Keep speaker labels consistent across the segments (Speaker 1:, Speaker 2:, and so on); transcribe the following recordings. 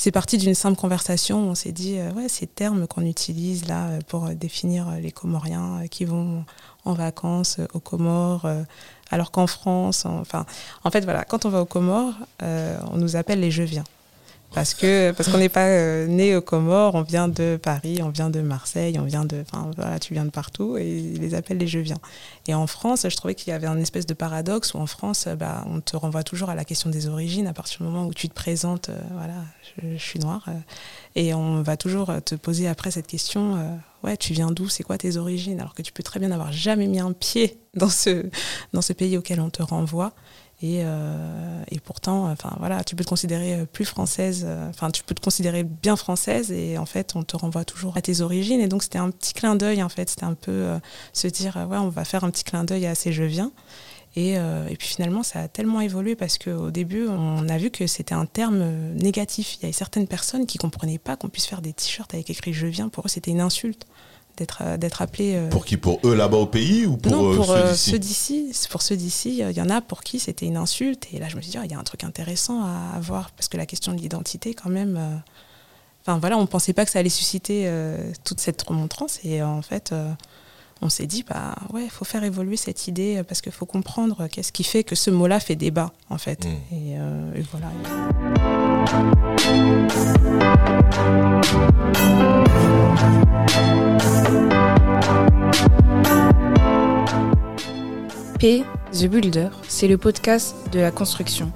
Speaker 1: c'est parti d'une simple conversation. On s'est dit, ouais, ces termes qu'on utilise là pour définir les Comoriens qui vont en vacances aux Comores, alors qu'en France, enfin, en fait, voilà, quand on va aux Comores, on nous appelle les Je viens parce que parce qu'on n'est pas euh, né aux Comores, on vient de Paris, on vient de Marseille, on vient de, voilà, tu viens de partout et ils les appellent les je viens. Et en France, je trouvais qu'il y avait un espèce de paradoxe où en France, bah, on te renvoie toujours à la question des origines à partir du moment où tu te présentes, euh, voilà, je, suis noire, euh, et on va toujours te poser après cette question, ouais, tu viens d'où, c'est quoi tes origines, alors que tu peux très bien n'avoir jamais mis un pied dans ce dans ce pays auquel on te renvoie. Et, euh, et, pourtant, enfin voilà, tu peux te considérer plus française, euh, enfin tu peux te considérer bien française et en fait on te renvoie toujours à tes origines. Et donc c'était un petit clin d'œil en fait, c'était un peu euh, se dire ouais on va faire un petit clin d'œil à ces je viens. Et, et, puis finalement ça a tellement évolué parce qu'au début on a vu que c'était un terme négatif. Il y avait certaines personnes qui comprenaient pas qu'on puisse faire des t-shirts avec écrit je viens. Pour eux c'était une insulte d'être euh, d'être appelé.
Speaker 2: Euh, pour qui? Pour eux là-bas au pays ou pour,
Speaker 1: non, pour
Speaker 2: euh,
Speaker 1: ceux d'ici Pour ceux d'ici, il y en a pour qui c'était une insulte. Et là, je me suis dit, oh, il y a un truc intéressant à voir parce que la question de l'identité, quand même. Enfin voilà, on ne pensait pas que ça allait susciter toute cette remontrance. Et en fait, on s'est dit, bah ouais, il faut faire évoluer cette idée parce qu'il faut comprendre qu'est-ce qui fait que ce mot-là fait débat, en fait. Et, et, voilà.
Speaker 3: P, The Builder, c'est le podcast de la construction.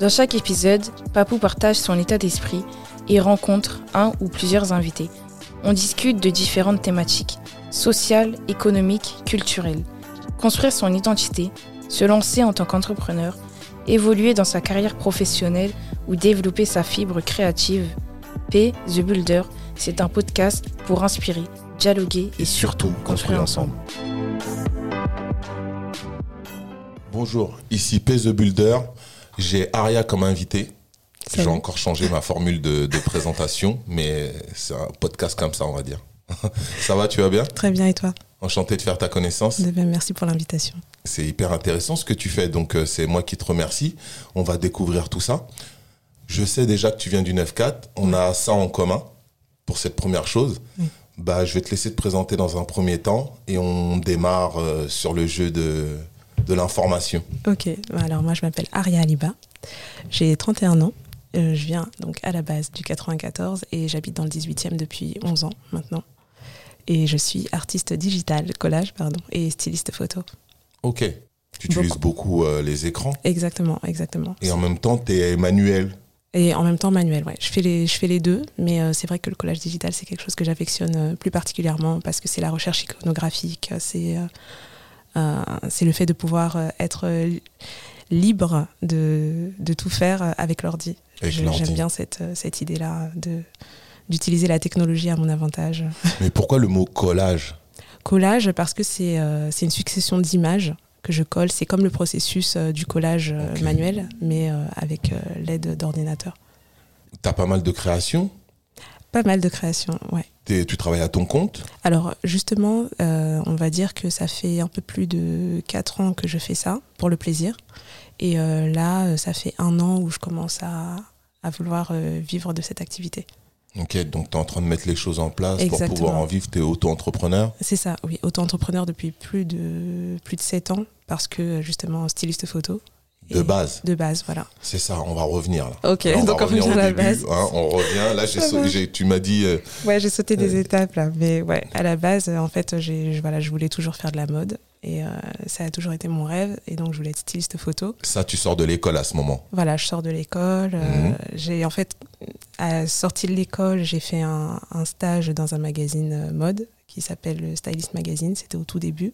Speaker 3: Dans chaque épisode, Papou partage son état d'esprit et rencontre un ou plusieurs invités. On discute de différentes thématiques, sociales, économiques, culturelles. Construire son identité, se lancer en tant qu'entrepreneur, évoluer dans sa carrière professionnelle ou développer sa fibre créative. P, The Builder, c'est un podcast pour inspirer, dialoguer et, surtout construire ensemble.
Speaker 2: Bonjour, ici P The Builder. J'ai Aria comme invité. J'ai encore changé ma formule de, présentation, mais c'est un podcast comme ça, on va dire. ça va, tu vas bien?
Speaker 1: Très bien, et toi?
Speaker 2: Enchanté de faire ta connaissance.
Speaker 1: Merci pour l'invitation.
Speaker 2: C'est hyper intéressant ce que tu fais, donc euh, c'est moi qui te remercie. On va découvrir tout ça. Je sais déjà que tu viens du 9-4, on a ça en commun pour cette première chose. Bah, je vais te laisser te présenter dans un premier temps et on démarre euh, sur le jeu de, de l'information.
Speaker 1: Ok, alors moi je m'appelle Aria Aliba, j'ai 31 ans, euh, je viens donc à la base du 94 et j'habite dans le 18e depuis 11 ans maintenant. Et je suis artiste digital, collage, pardon, et styliste photo.
Speaker 2: Ok, tu utilises beaucoup, euh, les écrans
Speaker 1: Exactement, exactement.
Speaker 2: Et en même temps, tu es manuel
Speaker 1: et en même temps manuel, ouais. Je fais les, je fais les deux, mais euh, c'est vrai que le collage digital, c'est quelque chose que j'affectionne plus particulièrement parce que c'est la recherche iconographique, c'est euh, c'est le fait de pouvoir euh, être euh, libre de, de, tout faire avec l'ordi. J'aime bien cette, cette idée-là de d'utiliser la technologie à mon avantage.
Speaker 2: Mais pourquoi le mot collage?
Speaker 1: Collage parce que c'est c'est une succession d'images que je colle. C'est comme le processus du collage manuel, mais avec l'aide d'ordinateur.
Speaker 2: Tu as pas mal de créations?
Speaker 1: Pas mal de créations, ouais
Speaker 2: tu travailles à ton compte?
Speaker 1: Alors justement, euh, on va dire que ça fait un peu plus de 4 ans que je fais ça pour le plaisir. Et euh, là, ça fait un an où je commence à, vouloir euh, vivre de cette activité.
Speaker 2: Ok, donc tu es en train de mettre les choses en place pour pouvoir en vivre. Tu es auto-entrepreneur
Speaker 1: C'est ça, oui. Auto-entrepreneur depuis plus de, plus de 7 ans parce que justement styliste photo.
Speaker 2: De base.
Speaker 1: De base, voilà.
Speaker 2: C'est ça, on va revenir là.
Speaker 1: Ok, donc on revient à la base.
Speaker 2: Hein, on revient. Là, j'ai tu m'as dit. Euh,
Speaker 1: ouais, j'ai sauté des euh, étapes là. Mais ouais, à la base, en fait, voilà, je voulais toujours faire de la mode. Et euh, ça a toujours été mon rêve. Et donc, je voulais être styliste photo.
Speaker 2: Ça, tu sors de l'école à ce moment
Speaker 1: Voilà, je sors de l'école. Mhm. J'ai en fait, à sortie de l'école, j'ai fait un, un, stage dans un magazine mode qui s'appelle Stylist Magazine. C'était au tout début.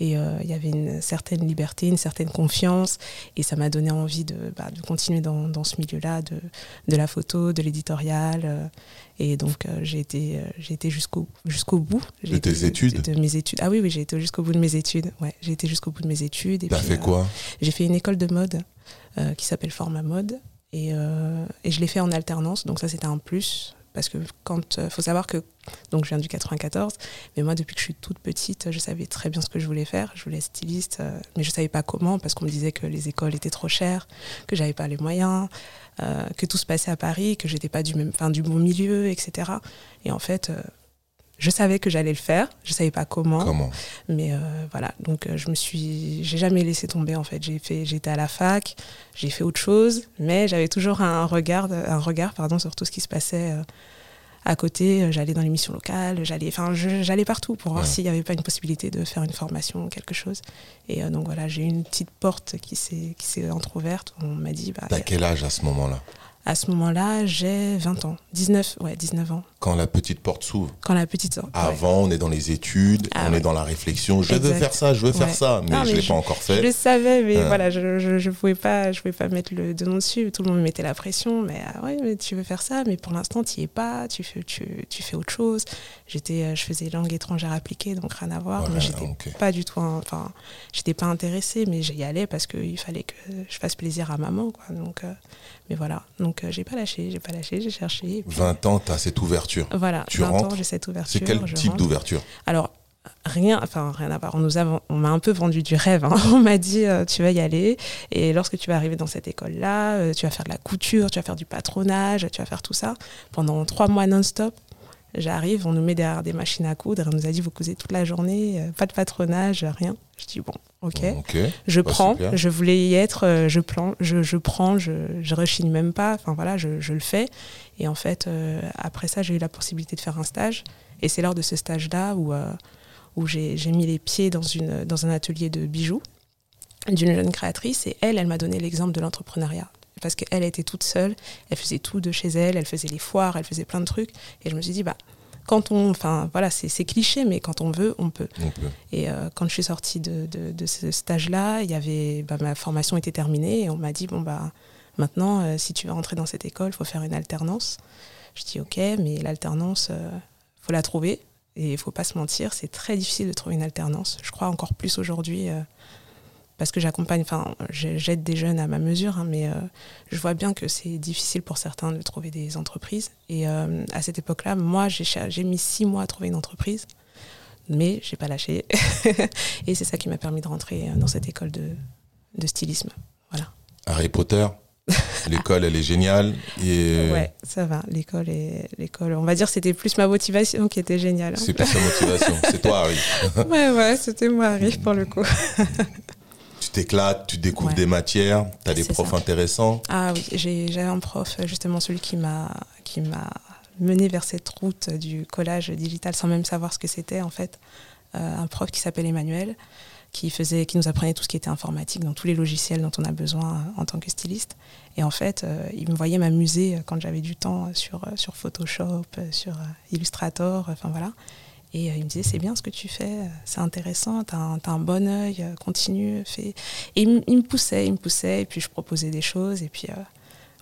Speaker 1: Et euh, il y avait une certaine liberté, une certaine confiance. Et ça m'a donné envie de, bah, de continuer dans, dans ce milieu-là, de, de, la photo, de l'éditorial. Euh. et donc, euh, j'ai été, j'ai été jusqu'au, jusqu'au bout.
Speaker 2: De tes études
Speaker 1: De mes études. Ah oui, oui, j'ai été jusqu'au bout de mes études. Ouais, j'ai été jusqu'au bout de mes études.
Speaker 2: T'as fait quoi?
Speaker 1: J'ai fait une école de mode qui s'appelle Format Mode. Et, et je l'ai fait en alternance. Donc ça, c'était un plus parce que quand euh, faut savoir que donc je viens du 94, mais moi depuis que je suis toute petite, je savais très bien ce que je voulais faire. Je voulais être styliste, euh, mais je savais pas comment parce qu'on me disait que les écoles étaient trop chères, que j'avais pas les moyens, euh, que tout se passait à Paris, que j'étais pas du même, enfin du bon milieu, etc. Et en fait, euh, je savais que j'allais le faire, je savais pas comment,
Speaker 2: Comment
Speaker 1: mais euh, voilà. Donc euh, je me suis, j'ai jamais laissé tomber en fait. J'ai fait, j'étais à la fac, j'ai fait autre chose, mais j'avais toujours un regard, un regard pardon sur tout ce qui se passait. euh, à côté, j'allais dans l'émission locale, j'allais, enfin, j'allais partout pour voir
Speaker 2: Ouais.
Speaker 1: s'il n'y avait pas une possibilité de faire une formation ou quelque chose. Et donc voilà, j'ai eu une petite porte qui s'est, qui s'est entrouverte. On m'a dit, bah,
Speaker 2: T'as quel âge à ce moment-là?
Speaker 1: À ce moment-là, j'ai 20 ans, 19, ouais, 19 ans.
Speaker 2: Quand la petite porte s'ouvre.
Speaker 1: Quand la petite ouais.
Speaker 2: Avant, on est dans les études,
Speaker 1: Ah
Speaker 2: on
Speaker 1: ouais.
Speaker 2: est dans la réflexion. Je veux faire ça, je veux faire ça, mais
Speaker 1: Non,
Speaker 2: je
Speaker 1: mais
Speaker 2: l'ai
Speaker 1: je-
Speaker 2: pas encore
Speaker 1: Je le
Speaker 2: fait.
Speaker 1: savais, mais
Speaker 2: Ah.
Speaker 1: voilà, je, je, je pouvais pas, je pouvais pas mettre le de nom dessus. Tout le monde me mettait la pression, mais ah ouais, mais tu veux faire ça, mais pour l'instant, tu y es pas. Tu fais, tu, tu fais autre chose. J'étais, euh, je faisais langue étrangère appliquée, donc rien à voir.
Speaker 2: Voilà,
Speaker 1: mais j'étais pas du tout, enfin, j'étais pas intéressée, mais j'y allais parce qu'il fallait que je fasse plaisir à maman, quoi. Donc, euh, mais voilà, donc euh, j'ai pas lâché, j'ai pas lâché, j'ai cherché. puis,
Speaker 2: 20 ans, t'as cette ouverture.
Speaker 1: voilà,
Speaker 2: tu
Speaker 1: 20 ans, j'ai cette ouverture.
Speaker 2: C'est quel type d'ouverture?
Speaker 1: Alors, rien, enfin, rien à voir. On nous a, on m'a un peu vendu du rêve. hein. On m'a dit, euh, tu vas y aller. Et lorsque tu vas arriver dans cette école-là, euh, tu vas faire de la couture, tu vas faire du patronage, tu vas faire tout ça. Pendant trois mois non-stop, j'arrive, on nous met derrière des machines à coudre. On nous a dit, vous cousez toute la journée, euh, pas de patronage, rien. Je dis, bon, ok.
Speaker 2: Ok.
Speaker 1: Je
Speaker 2: Bah,
Speaker 1: prends, je voulais y être, euh, je, plan, je, je prends, je, je rechigne même pas, enfin voilà, je, je le fais. Et en fait, euh, après ça, j'ai eu la possibilité de faire un stage. Et c'est lors de ce stage-là où, euh, où j'ai j'ai mis les pieds dans, une, dans un atelier de bijoux d'une jeune créatrice. Et elle, elle m'a donné l'exemple de l'entrepreneuriat. Parce qu'elle était toute seule, elle faisait tout de chez elle, elle faisait les foires, elle faisait plein de trucs. Et je me suis dit, bah, quand on. Enfin, voilà, c'est cliché, mais quand on veut, on peut.
Speaker 2: On peut.
Speaker 1: Et euh, quand je suis sortie de, de- de ce stage-là, il y avait, bah, ma formation était terminée et on m'a dit bon bah maintenant, euh, si tu veux rentrer dans cette école, il faut faire une alternance. Je dis ok, mais l'alternance, euh, faut la trouver et il faut pas se mentir, c'est très difficile de trouver une alternance. Je crois encore plus aujourd'hui euh, parce que j'accompagne, enfin j'ai- j'aide des jeunes à ma mesure, hein, mais euh, je vois bien que c'est difficile pour certains de trouver des entreprises. Et euh, à cette époque-là, moi j'ai mis six mois à trouver une entreprise mais j'ai pas lâché. et c'est ça qui m'a permis de rentrer euh, dans cette école de, de stylisme.
Speaker 2: Harry Potter, l'école, elle est géniale. Et
Speaker 1: Ouais, ça va. L'école l'école. On va dire c'était plus ma motivation qui était géniale. hein.
Speaker 2: c'est plus sa motivation. c'est toi, Harry.
Speaker 1: Ouais, ouais, c'était moi, Harry, pour le coup.
Speaker 2: Tu t'éclates, tu découvres
Speaker 1: Ouais.
Speaker 2: des matières, tu as des profs
Speaker 1: ça.
Speaker 2: intéressants.
Speaker 1: Ah oui, j'ai- j'avais un prof, justement celui qui m'a qui m'a mené vers cette route du collage digital sans même savoir ce que c'était en fait. Euh, un prof qui s'appelle Emmanuel, qui faisait, qui nous apprenait tout ce qui était informatique dans tous les logiciels dont on a besoin en tant que styliste. Et en fait, euh, il me voyait m'amuser quand j'avais du temps sur sur Photoshop, sur euh, Illustrator, enfin voilà. Et euh, il me disait, c'est bien ce que tu fais, euh, c'est intéressant, t'as un, bon œil, euh, continue, fais. Et il, me poussait, il me poussait, et puis je proposais des choses, et puis euh,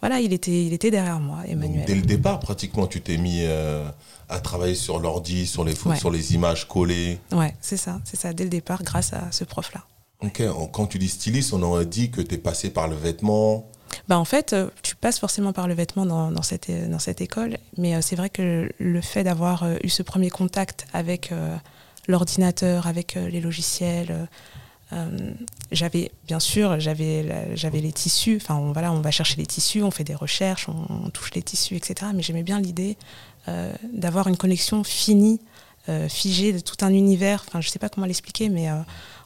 Speaker 1: voilà, il était, il était derrière moi,
Speaker 2: Donc,
Speaker 1: Emmanuel.
Speaker 2: dès le départ, pratiquement, tu t'es mis euh, à travailler sur l'ordi, sur les photos,
Speaker 1: Ouais.
Speaker 2: sur les images collées.
Speaker 1: Ouais, c'est ça, c'est ça, dès le départ, grâce à ce prof-là.
Speaker 2: Ok, quand tu dis styliste, on aurait dit que tu es passé par le vêtement.
Speaker 1: Bah en fait, euh, tu passes forcément par le vêtement dans, euh, cette école, mais euh, c'est vrai que le fait d'avoir eu ce premier contact avec l'ordinateur, avec les logiciels, j'avais, bien sûr, j'avais, les tissus, enfin voilà, on va chercher les tissus, on fait des recherches, on, touche les tissus, etc. Mais j'aimais bien l'idée d'avoir une connexion finie, euh, figée de tout un univers, enfin je sais pas comment l'expliquer, mais... euh,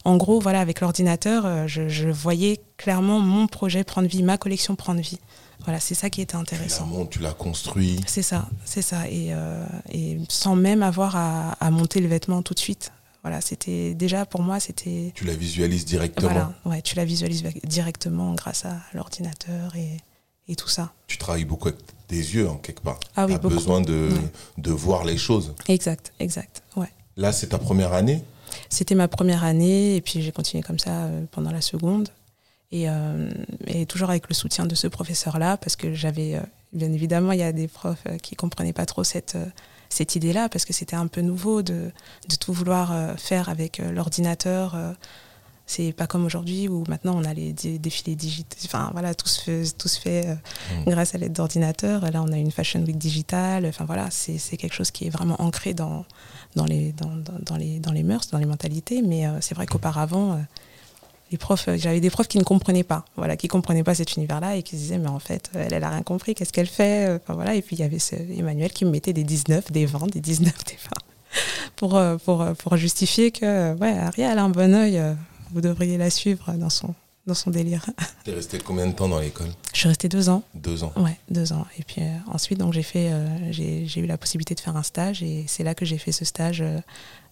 Speaker 1: en gros, voilà, avec l'ordinateur, euh, je, je voyais clairement mon projet prendre vie, ma collection prendre vie. Voilà, c'est ça qui était
Speaker 2: Tu la
Speaker 1: intéressant.
Speaker 2: montes, tu l'as construit.
Speaker 1: C'est ça, c'est ça. Et, euh, et sans même avoir à, à monter le vêtement tout de suite. Voilà, c'était déjà pour moi, c'était.
Speaker 2: Tu la visualises directement.
Speaker 1: Voilà, ouais, tu la visualises directement grâce à l'ordinateur et, et tout ça.
Speaker 2: Tu travailles beaucoup avec tes yeux, en quelque part.
Speaker 1: Ah oui,
Speaker 2: tu as
Speaker 1: beaucoup.
Speaker 2: besoin de,
Speaker 1: Ouais.
Speaker 2: de voir les choses.
Speaker 1: Exact, exact. Ouais.
Speaker 2: Là, c'est ta première année?
Speaker 1: C'était ma première année et puis j'ai continué comme ça euh, pendant la seconde. Et, euh, et toujours avec le soutien de ce professeur-là, parce que j'avais, euh, bien évidemment, il y a des profs qui comprenaient pas trop cette, cette idée-là, parce que c'était un peu nouveau de, de tout vouloir faire avec l'ordinateur. C'est pas comme aujourd'hui où maintenant on a les défilés digitaux. Enfin voilà, tout se fait, tout se fait euh,
Speaker 2: Mm.
Speaker 1: grâce à l'aide d'ordinateur. Là, on a une Fashion Week digitale. Enfin voilà, c'est quelque chose qui est vraiment ancré dans, dans, les, dans, dans, dans les, dans les mœurs, dans les mentalités. Mais euh, c'est vrai qu'auparavant, euh, les profs, j'avais des profs qui ne comprenaient pas, voilà, qui comprenaient pas cet univers-là et qui se disaient mais en fait, elle, elle a rien compris, qu'est-ce qu'elle fait Enfin, voilà. Et puis il y avait ce Emmanuel qui me mettait des 19, des 20, des 19, des 20 pour, pour, pour justifier que ouais, Ariel a un bon œil, vous devriez la suivre dans son, dans son délire.
Speaker 2: T'es resté combien de temps dans l'école?
Speaker 1: Je suis restée deux ans.
Speaker 2: Deux ans.
Speaker 1: Ouais, deux ans. Et puis euh, ensuite, donc j'ai fait, euh, j'ai j'ai eu la possibilité de faire un stage et c'est là que j'ai fait ce stage euh,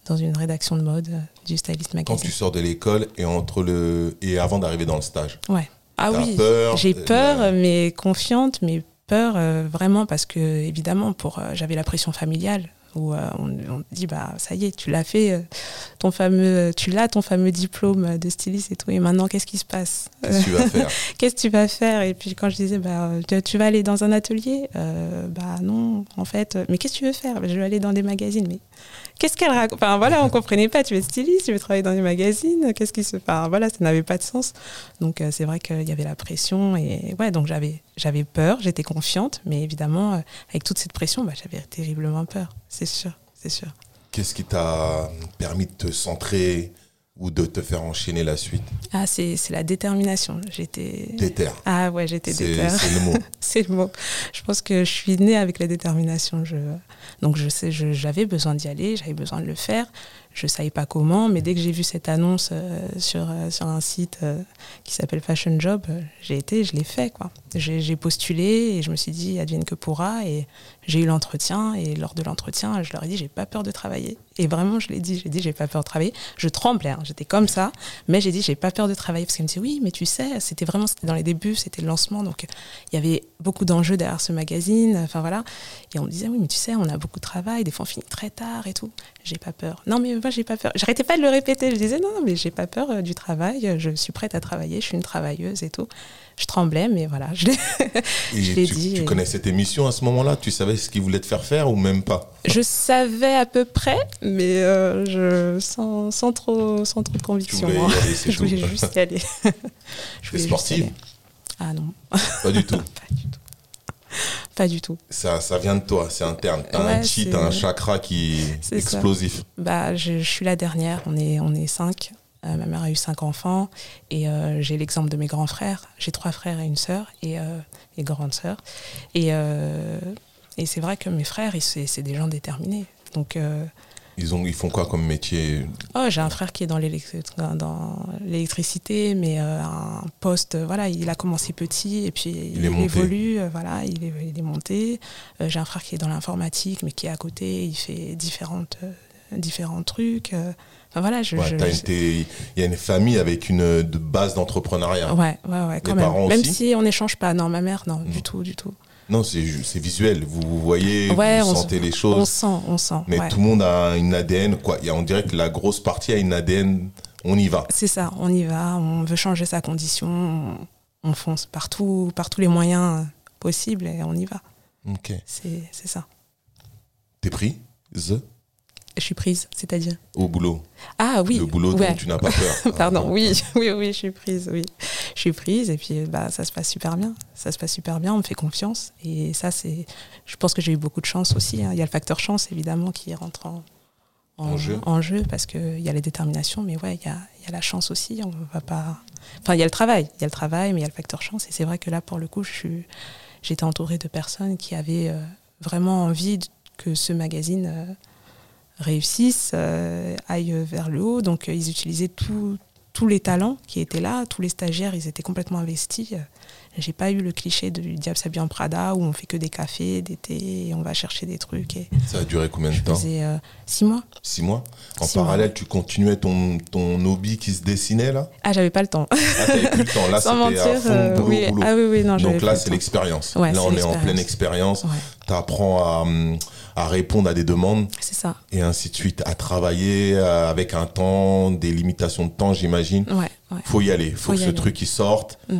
Speaker 1: dans une rédaction de mode du Stylist
Speaker 2: Quand
Speaker 1: Magazine.
Speaker 2: tu sors de l'école et entre le et avant d'arriver dans le stage?
Speaker 1: Ouais. Ah oui.
Speaker 2: peur,
Speaker 1: J'ai peur, mais confiante, mais peur vraiment parce que évidemment, pour j'avais la pression familiale où euh, on, dit bah ça y est, tu l'as fait, euh, ton fameux, tu l'as ton fameux diplôme de styliste et tout, et maintenant qu'est-ce qui se passe?
Speaker 2: Qu'est-ce que tu vas faire?
Speaker 1: Qu'est-ce que tu vas faire? Et puis quand je disais, bah, euh, tu, vas aller dans un atelier? Euh, Bah non, en fait. Mais qu'est-ce que tu veux faire? Bah, Je vais aller dans des magazines. Mais qu'est-ce qu'elle raconte Enfin voilà, on comprenait pas. Tu es styliste, tu veux travailler dans des magazines. Qu'est-ce qui se Enfin voilà, ça n'avait pas de sens. Donc euh, c'est vrai qu'il y avait la pression et ouais, donc j'avais j'avais peur, j'étais confiante, mais évidemment euh, avec toute cette pression, bah, j'avais terriblement peur. C'est sûr, c'est sûr.
Speaker 2: Qu'est-ce qui t'a permis de te centrer ou de te faire enchaîner la suite
Speaker 1: Ah c'est c'est la détermination. J'étais
Speaker 2: Déter.
Speaker 1: ah ouais, j'étais déter.
Speaker 2: c'est le mot.
Speaker 1: c'est le mot. Je pense que je suis née avec la détermination. Je... Donc je sais, j'avais besoin d'y aller, j'avais besoin de le faire. Je savais pas comment, mais dès que j'ai vu cette annonce euh, sur, euh, sur un site euh, qui s'appelle Fashion Job, j'ai été, je l'ai fait quoi. J'ai postulé et je me suis dit advienne que pourra et j'ai eu l'entretien et lors de l'entretien, je leur ai dit j'ai pas peur de travailler. Et vraiment, je l'ai dit, j'ai dit j'ai pas peur de travailler. Je tremblais, hein, j'étais comme ça, mais j'ai dit j'ai pas peur de travailler parce qu'elle me dit oui, mais tu sais, c'était vraiment dans les débuts, c'était le lancement, donc il y avait beaucoup d'enjeux derrière ce magazine. Enfin voilà. Et on me disait, oui, mais tu sais, on a beaucoup de travail, des fois on finit très tard et tout. J'ai pas peur. Non, mais moi, j'ai pas peur. J'arrêtais pas de le répéter. Je disais, non, non, mais j'ai pas peur euh, du travail. Je suis prête à travailler. Je suis une travailleuse et tout. Je tremblais, mais voilà. Je l'ai- dit
Speaker 2: tu
Speaker 1: et-
Speaker 2: connais cette émission à ce moment-là? Tu savais ce qu'il voulait te faire faire ou même pas?
Speaker 1: Je savais à peu près, mais euh, je, sans, sans, trop, sans trop de conviction.
Speaker 2: voulais aller,
Speaker 1: Je
Speaker 2: tout.
Speaker 1: voulais juste y aller. Je voulais juste y
Speaker 2: sportive?
Speaker 1: aller. Ah non,
Speaker 2: Pas du tout.
Speaker 1: pas du tout. Pas du tout.
Speaker 2: Ça, ça vient de toi, c'est interne. T'as un
Speaker 1: Ouais,
Speaker 2: chi,
Speaker 1: c'est-
Speaker 2: t'as un chakra qui est
Speaker 1: ça.
Speaker 2: explosif.
Speaker 1: Bah, je, je suis la dernière, on est, on est cinq. Euh, ma mère a eu cinq enfants et euh, j'ai l'exemple de mes grands frères. J'ai trois frères et une sœur et, euh, et grande sœur. Et, euh, et c'est vrai que mes frères, c'est des gens déterminés. Donc,
Speaker 2: Ils, ont, ils font quoi comme métier?
Speaker 1: Oh, j'ai un frère qui est dans l'électri- dans- dans l'électricité, mais euh, un poste, euh, voilà, il a commencé petit et puis il, évolue, euh, voilà, il est, il est monté. Euh, j'ai un frère qui est dans l'informatique, mais qui est à côté, il fait différentes, euh, différents trucs. Enfin voilà, je,
Speaker 2: Ouais, Il y a une famille avec une de base d'entrepreneuriat.
Speaker 1: Ouais, ouais, ouais, quand
Speaker 2: Les
Speaker 1: même.
Speaker 2: parents
Speaker 1: Même
Speaker 2: aussi?
Speaker 1: si on n'échange pas. Non, ma mère, non,
Speaker 2: Mhm.
Speaker 1: du tout, du tout.
Speaker 2: Non, c'est visuel. Vous, vous voyez,
Speaker 1: Ouais,
Speaker 2: vous
Speaker 1: on
Speaker 2: sentez
Speaker 1: se-
Speaker 2: les
Speaker 1: On
Speaker 2: choses.
Speaker 1: sent, on sent.
Speaker 2: Mais
Speaker 1: ouais.
Speaker 2: tout le monde a une ADN. Quoi. On dirait que la grosse partie a une ADN. On y va.
Speaker 1: C'est ça, on y va, on veut changer sa condition, on, on fonce partout, par tous les moyens possibles et on y va.
Speaker 2: Ok.
Speaker 1: C'est c'est ça.
Speaker 2: T'es pris? The?
Speaker 1: Je suis prise, c'est-à-dire
Speaker 2: au boulot.
Speaker 1: Ah oui,
Speaker 2: Le boulot
Speaker 1: ouais.
Speaker 2: dont tu n'as pas peur.
Speaker 1: Pardon, oui, oui, oui, je suis prise, oui. Je suis prise et puis bah, ça se passe super bien. Ça se passe super bien, on me fait confiance. Et ça, c'est. Je pense que j'ai eu beaucoup de chance aussi. hein. Il y a le facteur chance, évidemment, qui rentre en,
Speaker 2: En jeu.
Speaker 1: en jeu parce qu'il y a la détermination, mais ouais, il y a, il y a la chance aussi. On va pas. Enfin, il y a le travail, il y a le travail, mais il y a le facteur chance. Et c'est vrai que là, pour le coup. J'étais entourée de personnes qui avaient euh, vraiment envie que ce magazine euh, réussisse, euh, aille vers le haut. Donc, euh, ils utilisaient tous les talents qui étaient là, tous les stagiaires, ils étaient complètement investis. J'ai pas eu le cliché du diable s'habille en Prada où on fait que des cafés, des thés, et on va chercher des trucs. Et
Speaker 2: Ça a duré combien de temps
Speaker 1: faisais euh, six mois.
Speaker 2: Six mois En
Speaker 1: Six mois.
Speaker 2: parallèle, tu continuais ton, ton hobby qui se dessinait là
Speaker 1: Ah, j'avais pas le temps.
Speaker 2: Ah, t'avais plus le temps. Là,
Speaker 1: Sans
Speaker 2: c'était à fond,
Speaker 1: euh,
Speaker 2: boulot,
Speaker 1: oui.
Speaker 2: boulot.
Speaker 1: Ah oui, oui, non,
Speaker 2: Donc là, c'est l'expérience.
Speaker 1: Ouais,
Speaker 2: là, on est en pleine expérience.
Speaker 1: Ouais,
Speaker 2: Tu apprends à, hum, à répondre à des demandes
Speaker 1: c'est ça.
Speaker 2: et ainsi de suite, à travailler euh, avec un temps, des limitations de temps, j'imagine.
Speaker 1: Ouais, ouais.
Speaker 2: Faut y aller. Faut,
Speaker 1: Faut
Speaker 2: que ce
Speaker 1: aller.
Speaker 2: truc il sorte.
Speaker 1: Mm.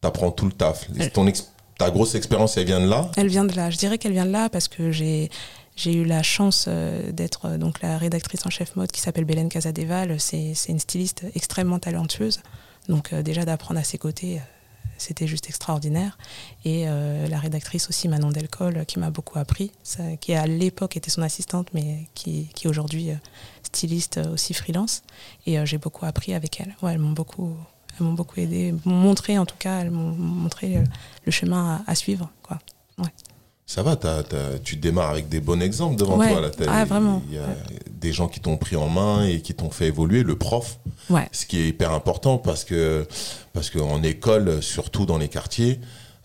Speaker 2: T'apprends tout le taf.
Speaker 1: Euh.
Speaker 2: Ton ex- ta grosse expérience, elle vient de là?
Speaker 1: Elle vient de là. Je dirais qu'elle vient de là parce que j'ai j'ai eu la chance d'être donc la rédactrice en chef mode qui s'appelle Bélène Casadeval. C'est une styliste extrêmement talentueuse. Donc déjà d'apprendre à ses côtés, c'était juste extraordinaire. Et la rédactrice aussi, Manon Delcol, qui m'a beaucoup appris, qui à l'époque était son assistante, mais qui, qui aujourd'hui styliste aussi freelance. Et j'ai beaucoup appris avec elle. Ouais, elles m'ont beaucoup, elles m'ont beaucoup aidé, m'ont montré en tout cas, elles m'ont montré le, chemin à, suivre. Quoi. Ouais.
Speaker 2: Ça va, tu démarres avec des bons exemples devant toi. Là,
Speaker 1: ah, vraiment.
Speaker 2: Il y a des gens qui t'ont pris en main et qui t'ont fait évoluer, le prof.
Speaker 1: Ouais.
Speaker 2: Ce qui est hyper important parce que parce qu'en école, surtout dans les quartiers,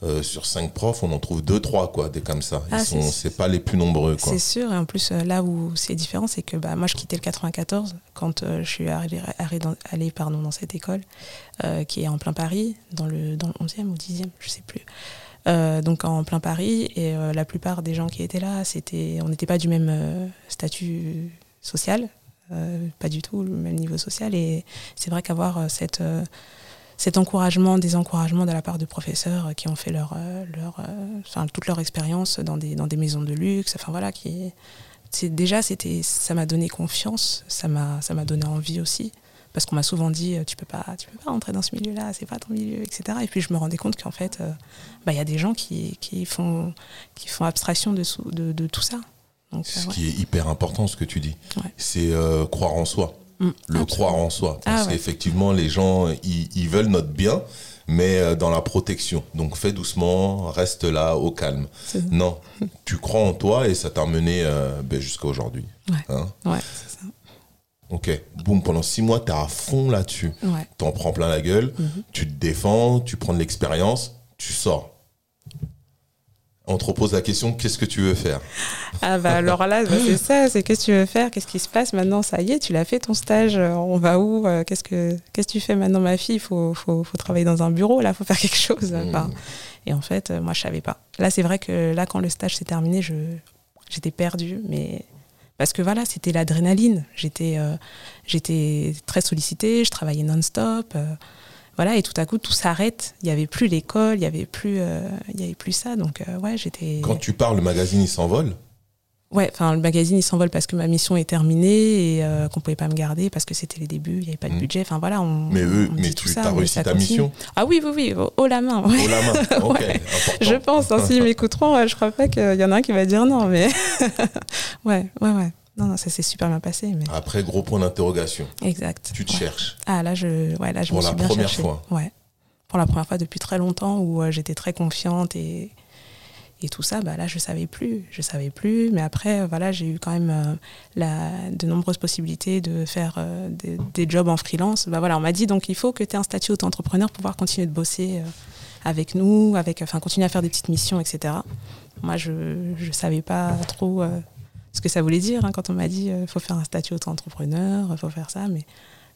Speaker 2: euh, sur cinq profs, on en trouve deux, trois, quoi, des comme ça. Ils ah, sont, c'est pas les plus nombreux,
Speaker 1: C'est sûr. Et en plus, euh, là où c'est différent, c'est que bah, moi, je quittais le 94 quand euh, je suis allée, dans, pardon, dans cette école, qui est en plein Paris, dans le, dans le 11e ou 10e, je sais plus. donc en plein Paris, et la plupart des gens qui étaient là, c'était, on n'était pas du même statut social, pas du tout le même niveau social. Et c'est vrai qu'avoir cette cet encouragement, des encouragements de la part de professeurs qui ont fait leur, euh, leur, euh, enfin, toute leur expérience dans des, dans des maisons de luxe. Enfin voilà, qui, c'est, déjà c'était, ça m'a donné confiance, ça m'a, ça m'a donné envie aussi, parce qu'on m'a souvent dit tu peux pas, tu peux pas entrer dans ce milieu-là, c'est pas ton milieu, etc. Et puis je me rendais compte qu'en fait, euh, bah, il y a des gens qui, qui, font, qui font abstraction de, de, de tout ça.
Speaker 2: Donc, ce qui est hyper important, ce que tu dis, c'est croire en soi. Mm, le croire en soi. Parce ah qu'effectivement, les gens, ils, veulent notre bien, mais euh, dans la protection. Donc fais doucement, reste là, au calme. Non, tu crois en toi et ça t'a mené euh, ben, jusqu'à aujourd'hui.
Speaker 1: Ouais, hein ouais c'est ça.
Speaker 2: Ok, boum, pendant six mois, tu es à fond là-dessus.
Speaker 1: Ouais.
Speaker 2: T'en prends plein la gueule, mm-hmm. tu te défends, tu prends de l'expérience, tu sors on te repose la question qu'est-ce que tu veux faire?
Speaker 1: Ah bah alors là bah, c'est ça, c'est qu'est-ce que tu veux faire, qu'est-ce qui se passe maintenant? Ça y est, tu l'as fait ton stage, euh, on va où? Euh, Qu'est-ce que qu'est-ce que tu fais maintenant ma fille? Il faut, faut, faut, travailler dans un bureau là, faut faire quelque chose. Mmh. et en fait, euh, moi je savais pas. Là c'est vrai que là quand le stage s'est terminé, je j'étais perdue, mais parce que voilà, c'était l'adrénaline. J'étais j'étais très sollicitée, je travaillais non-stop. Voilà, et tout à coup, tout s'arrête. Il n'y avait plus l'école, il n'y avait, plus, euh, il y avait plus ça. Donc, euh, ouais, j'étais.
Speaker 2: Quand tu parles, le magazine, il s'envole?
Speaker 1: Ouais, enfin, le magazine, il s'envole parce que ma mission est terminée et euh, qu'on ne pouvait pas me garder parce que c'était les débuts, il n'y avait pas de mmh. budget. Enfin, voilà. On,
Speaker 2: mais eux, mais tu as réussi ta mission?
Speaker 1: Ah oui, oui, oui, haut la main. Ouais.
Speaker 2: La main, ok.
Speaker 1: Je pense, hein, s'ils m'écouteront, je crois pas qu'il y en a un qui va dire non, mais. ouais, ouais, ouais. Non, non, ça s'est super bien passé. Mais...
Speaker 2: Après, gros point d'interrogation.
Speaker 1: Exact.
Speaker 2: Tu te cherches.
Speaker 1: Ah, là, je, ouais, là, je
Speaker 2: Pour
Speaker 1: me
Speaker 2: suis
Speaker 1: bien
Speaker 2: Pour la première fois.
Speaker 1: Ouais. Pour la première fois depuis très longtemps où euh, j'étais très confiante et, et tout ça, bah là, je savais plus. Je savais plus. Mais après, euh, voilà, j'ai eu quand même euh, la, de nombreuses possibilités de faire des, des, jobs en freelance. Bah voilà, on m'a dit donc il faut que tu aies un statut auto-entrepreneur pour pouvoir continuer de bosser avec nous, avec, enfin, continuer à faire des petites missions, etc. Moi, je ne savais pas trop ce que ça voulait dire hein, quand on m'a dit il euh, faut faire un statut auto-entrepreneur, il faut faire ça, mais,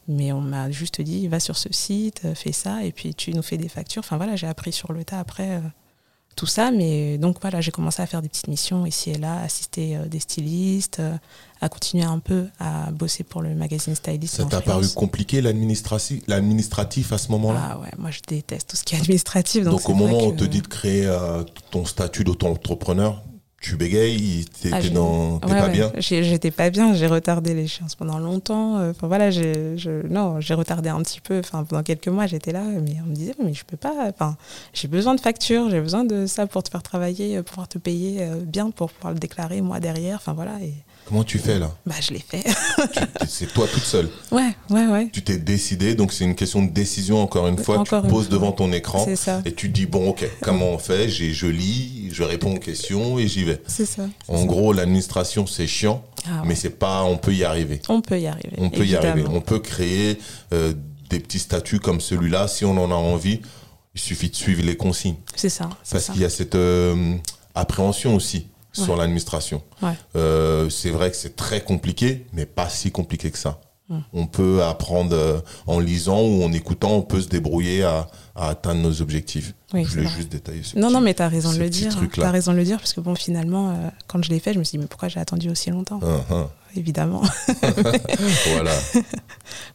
Speaker 1: mais on m'a juste dit va sur ce site, euh, fais ça, et puis tu nous fais des factures. Enfin voilà, j'ai appris sur le tas après euh, tout ça, mais donc voilà, j'ai commencé à faire des petites missions ici et là, assister des stylistes, à continuer un peu à bosser pour le magazine Stylist.
Speaker 2: Ça t'a paru compliqué l'administratif, l'administratif à ce moment-là?
Speaker 1: Ah ouais, moi je déteste tout ce qui est administratif.
Speaker 2: Donc, au moment où on te dit de créer ton statut d'auto-entrepreneur, tu bégayes, t'étais ah, dans, pas bien.
Speaker 1: J'étais pas bien, j'ai retardé l'échéance pendant longtemps. Euh, enfin voilà, j'ai, non, j'ai retardé un petit peu. Enfin pendant quelques mois, j'étais là, mais on me disait mais je peux pas. Enfin, j'ai besoin de factures, j'ai besoin de ça pour te faire travailler, pour pouvoir te payer euh, bien, pour pouvoir le déclarer moi derrière. Enfin voilà. Et,
Speaker 2: Comment tu fais là
Speaker 1: Bah je l'ai fait.
Speaker 2: c'est toi toute seule.
Speaker 1: Ouais, ouais, ouais.
Speaker 2: Tu t'es décidé, donc c'est une question de décision encore une fois. tu te poses devant ton écran et tu te dis bon ok, comment on fait? Je lis, je réponds aux questions et j'y vais.
Speaker 1: C'est ça.
Speaker 2: En gros, l'administration c'est chiant, ah mais c'est pas, on peut y arriver.
Speaker 1: On peut y arriver.
Speaker 2: On peut y arriver. On peut créer euh, des petits statuts comme celui-là si on en a envie. Il suffit de suivre les consignes.
Speaker 1: C'est ça.
Speaker 2: Parce qu'il y a cette euh, appréhension aussi sur l'administration. Euh, c'est vrai que c'est très compliqué, mais pas si compliqué que ça. On peut apprendre euh, en lisant ou en écoutant, on peut se débrouiller à, atteindre nos objectifs. je voulais juste détailler ce
Speaker 1: Non, non, mais tu as raison de le dire. Tu as raison de le dire, parce que bon, finalement, euh, quand je l'ai fait, je me suis dit, mais pourquoi j'ai attendu aussi longtemps? Uh-huh. Évidemment.
Speaker 2: voilà.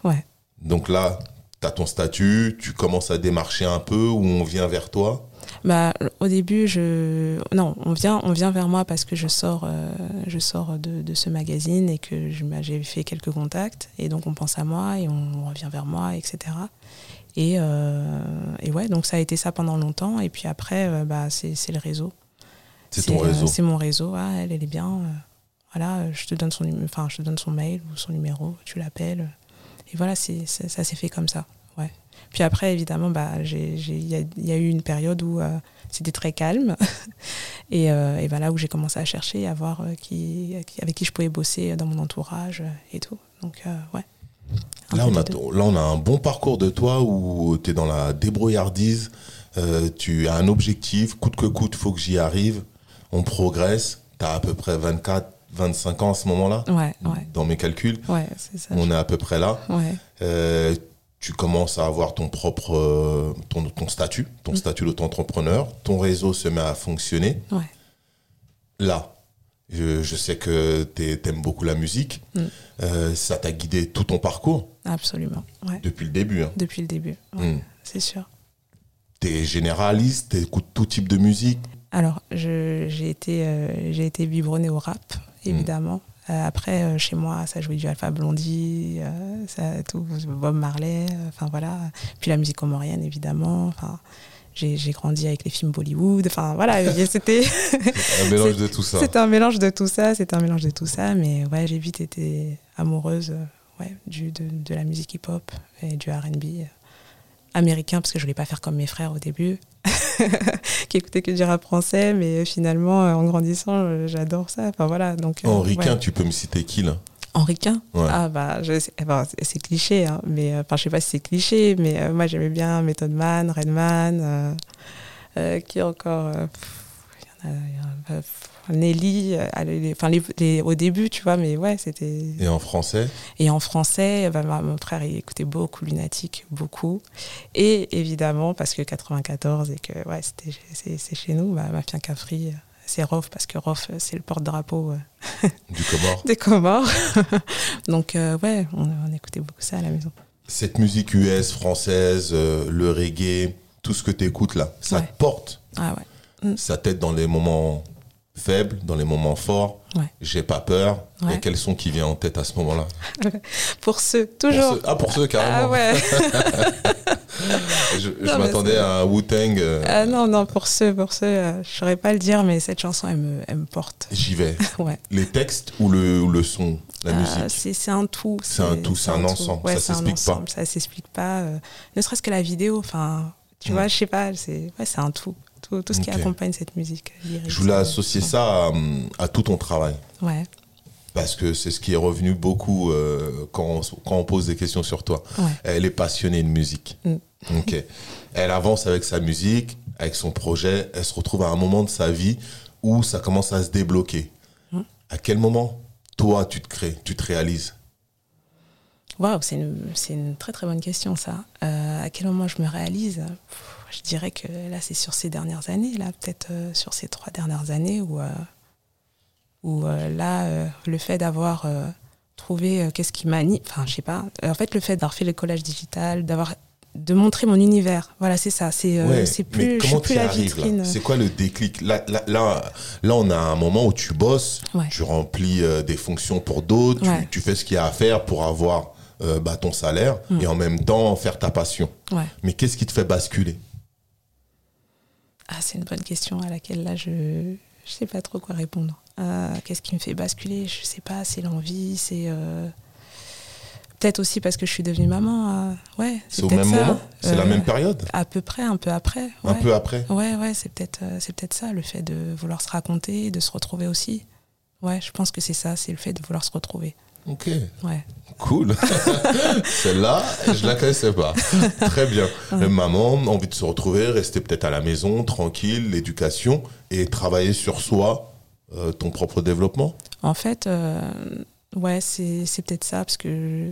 Speaker 1: ouais.
Speaker 2: Donc là, tu as ton statut, tu commences à démarcher un peu, ou on vient vers toi?
Speaker 1: Bah, Au début, je... non, on vient, on vient vers moi parce que je sors, euh, je sors de, de, ce magazine et que j'ai fait quelques contacts. Et donc, on pense à moi et on revient vers moi, etc. Et, euh, et ouais, donc ça a été ça pendant longtemps. Et puis après, euh, bah, c'est le réseau.
Speaker 2: C'est ton réseau
Speaker 1: C'est mon réseau. Ah, elle, elle est bien. voilà, je te, donne son, enfin, je te donne son mail ou son numéro, tu l'appelles. Et voilà, c'est ça s'est fait comme ça. Puis après, évidemment, bah, il y, a eu une période où euh, c'était très calme. et, euh, et bah, là où j'ai commencé à chercher, à voir euh, qui, avec qui je pouvais bosser dans mon entourage et tout. Donc, ouais.
Speaker 2: Là on, a, là, on a un bon parcours de toi où tu es dans la débrouillardise. tu as un objectif, coûte que coûte, faut que j'y arrive. On progresse. Tu as à peu près 24, 25 ans à ce moment-là.
Speaker 1: Ouais, ouais.
Speaker 2: Dans mes calculs.
Speaker 1: Ouais, c'est ça.
Speaker 2: On est à peu près là.
Speaker 1: Ouais
Speaker 2: tu commences à avoir ton propre euh, ton, ton statut, ton mm. statut d'auto-entrepreneur, ton réseau se met à fonctionner.
Speaker 1: Ouais.
Speaker 2: Là, je, je, sais que tu aimes beaucoup la musique. Mm. Euh, ça t'a guidé tout ton parcours
Speaker 1: Absolument. Ouais.
Speaker 2: Depuis le début. Hein.
Speaker 1: Depuis le début, mm. c'est sûr.
Speaker 2: Tu es généraliste, tu écoutes tout type de musique
Speaker 1: Alors, j'ai été, euh, j'ai été biberonné au rap, évidemment. Euh, après, euh, chez moi, ça jouait du Alpha Blondie, euh, ça, tout, Bob Marley, enfin voilà. Puis la musique comorienne, évidemment. Enfin, j'ai grandi avec les films Bollywood. Enfin voilà, c'était
Speaker 2: un mélange de tout ça.
Speaker 1: C'était un mélange de tout ça. C'était un mélange de tout ça. Mais ouais, j'ai vite été amoureuse ouais, du, de, de la musique hip-hop et du R&B américain parce que je voulais pas faire comme mes frères au début. qui écoutait que du rap français, mais finalement, euh, en grandissant, euh, j'adore ça. Enfin voilà. Donc.
Speaker 2: Euh, Henri tu peux me citer qui là?
Speaker 1: Henri Ah bah, c'est cliché, hein, mais enfin je sais pas si c'est cliché, mais moi j'aimais bien Method Man, Redman, qui encore. Nelly, euh, enfin les, au début, tu vois, mais ouais, c'était.
Speaker 2: Et en français
Speaker 1: Et en français, bah, mon frère, il écoutait beaucoup Lunatique, beaucoup. Et évidemment, parce que 94 et que ouais, c'est chez nous, bah, Mafia Cafri, c'est Rof, parce que Rof, c'est le porte-drapeau
Speaker 2: euh, du Comore.
Speaker 1: des Comores. Donc, euh, ouais, on, écoutait beaucoup ça à la maison.
Speaker 2: Cette musique US, française, le reggae, tout ce que tu écoutes là, ça te porte?
Speaker 1: Ah ouais.
Speaker 2: Mm. Ça t'aide dans les moments faible, dans les moments forts. J'ai pas peur. Et quels sont qui viennent en tête à ce moment-là
Speaker 1: Pour ceux, toujours.
Speaker 2: Ah, pour ceux, carrément.
Speaker 1: Ah ouais.
Speaker 2: je, m'attendais à un Wu-Tang. Euh.
Speaker 1: Ah non, non, pour ceux, pour ceux, euh, je saurais pas le dire, mais cette chanson, elle me, elle me porte.
Speaker 2: J'y vais.
Speaker 1: ouais.
Speaker 2: Les textes ou le, le son, la
Speaker 1: ah,
Speaker 2: musique
Speaker 1: C'est un tout.
Speaker 2: C'est un tout, c'est un, ensemble. ça s'explique pas.
Speaker 1: Ça s'explique pas. Euh, ne serait-ce que la vidéo, enfin, tu vois, je sais pas, c'est ouais, un tout tout, ce qui accompagne cette musique.
Speaker 2: Je voulais associer ça à, tout ton travail.
Speaker 1: Ouais.
Speaker 2: Parce que c'est ce qui est revenu beaucoup euh, quand, on, quand, on, pose des questions sur toi. Elle est passionnée de musique. Mm. Elle avance avec sa musique, avec son projet. Elle se retrouve à un moment de sa vie où ça commence à se débloquer. Mm. À quel moment, toi, tu te crées, tu te réalises?
Speaker 1: Waouh, c'est une, une, très très bonne question ça. Euh, à quel moment je me réalise? Je dirais que là, c'est sur ces dernières années, là, peut-être euh, sur ces trois dernières années où, euh, où euh, là, le fait d'avoir trouvé qu'est-ce qui m'anime, enfin, je sais pas, en fait, le fait d'avoir fait le collage digital, d'avoir de montrer mon univers. Voilà, c'est ça. C'est c'est plus, je plus la vitrine.
Speaker 2: C'est quoi le déclic? Là, là, là, on a un moment où tu bosses, tu remplis des fonctions pour d'autres, tu, fais ce qu'il y a à faire pour avoir bah, ton salaire mm. et en même temps faire ta passion. Mais qu'est-ce qui te fait basculer?
Speaker 1: Ah, c'est une bonne question à laquelle là, je ne sais pas trop quoi répondre. Euh, qu'est-ce qui me fait basculer? Je sais pas, c'est l'envie, c'est... Euh, peut-être aussi parce que je suis devenue maman. Euh, ouais,
Speaker 2: c'est au même moment? C'est la même période?
Speaker 1: À peu près, un peu après.
Speaker 2: Un peu après?
Speaker 1: Ouais, ouais, c'est peut-être c'est peut-être ça, le fait de vouloir se raconter, de se retrouver aussi. Ouais, je pense que c'est ça, c'est le fait de vouloir se retrouver.
Speaker 2: Ok.
Speaker 1: Ouais.
Speaker 2: Cool. Celle-là, je la connaissais pas. Très bien. Maman, envie de se retrouver, rester peut-être à la maison, tranquille, l'éducation et travailler sur soi, euh, ton propre développement.
Speaker 1: En fait, euh, ouais, c'est peut-être ça parce que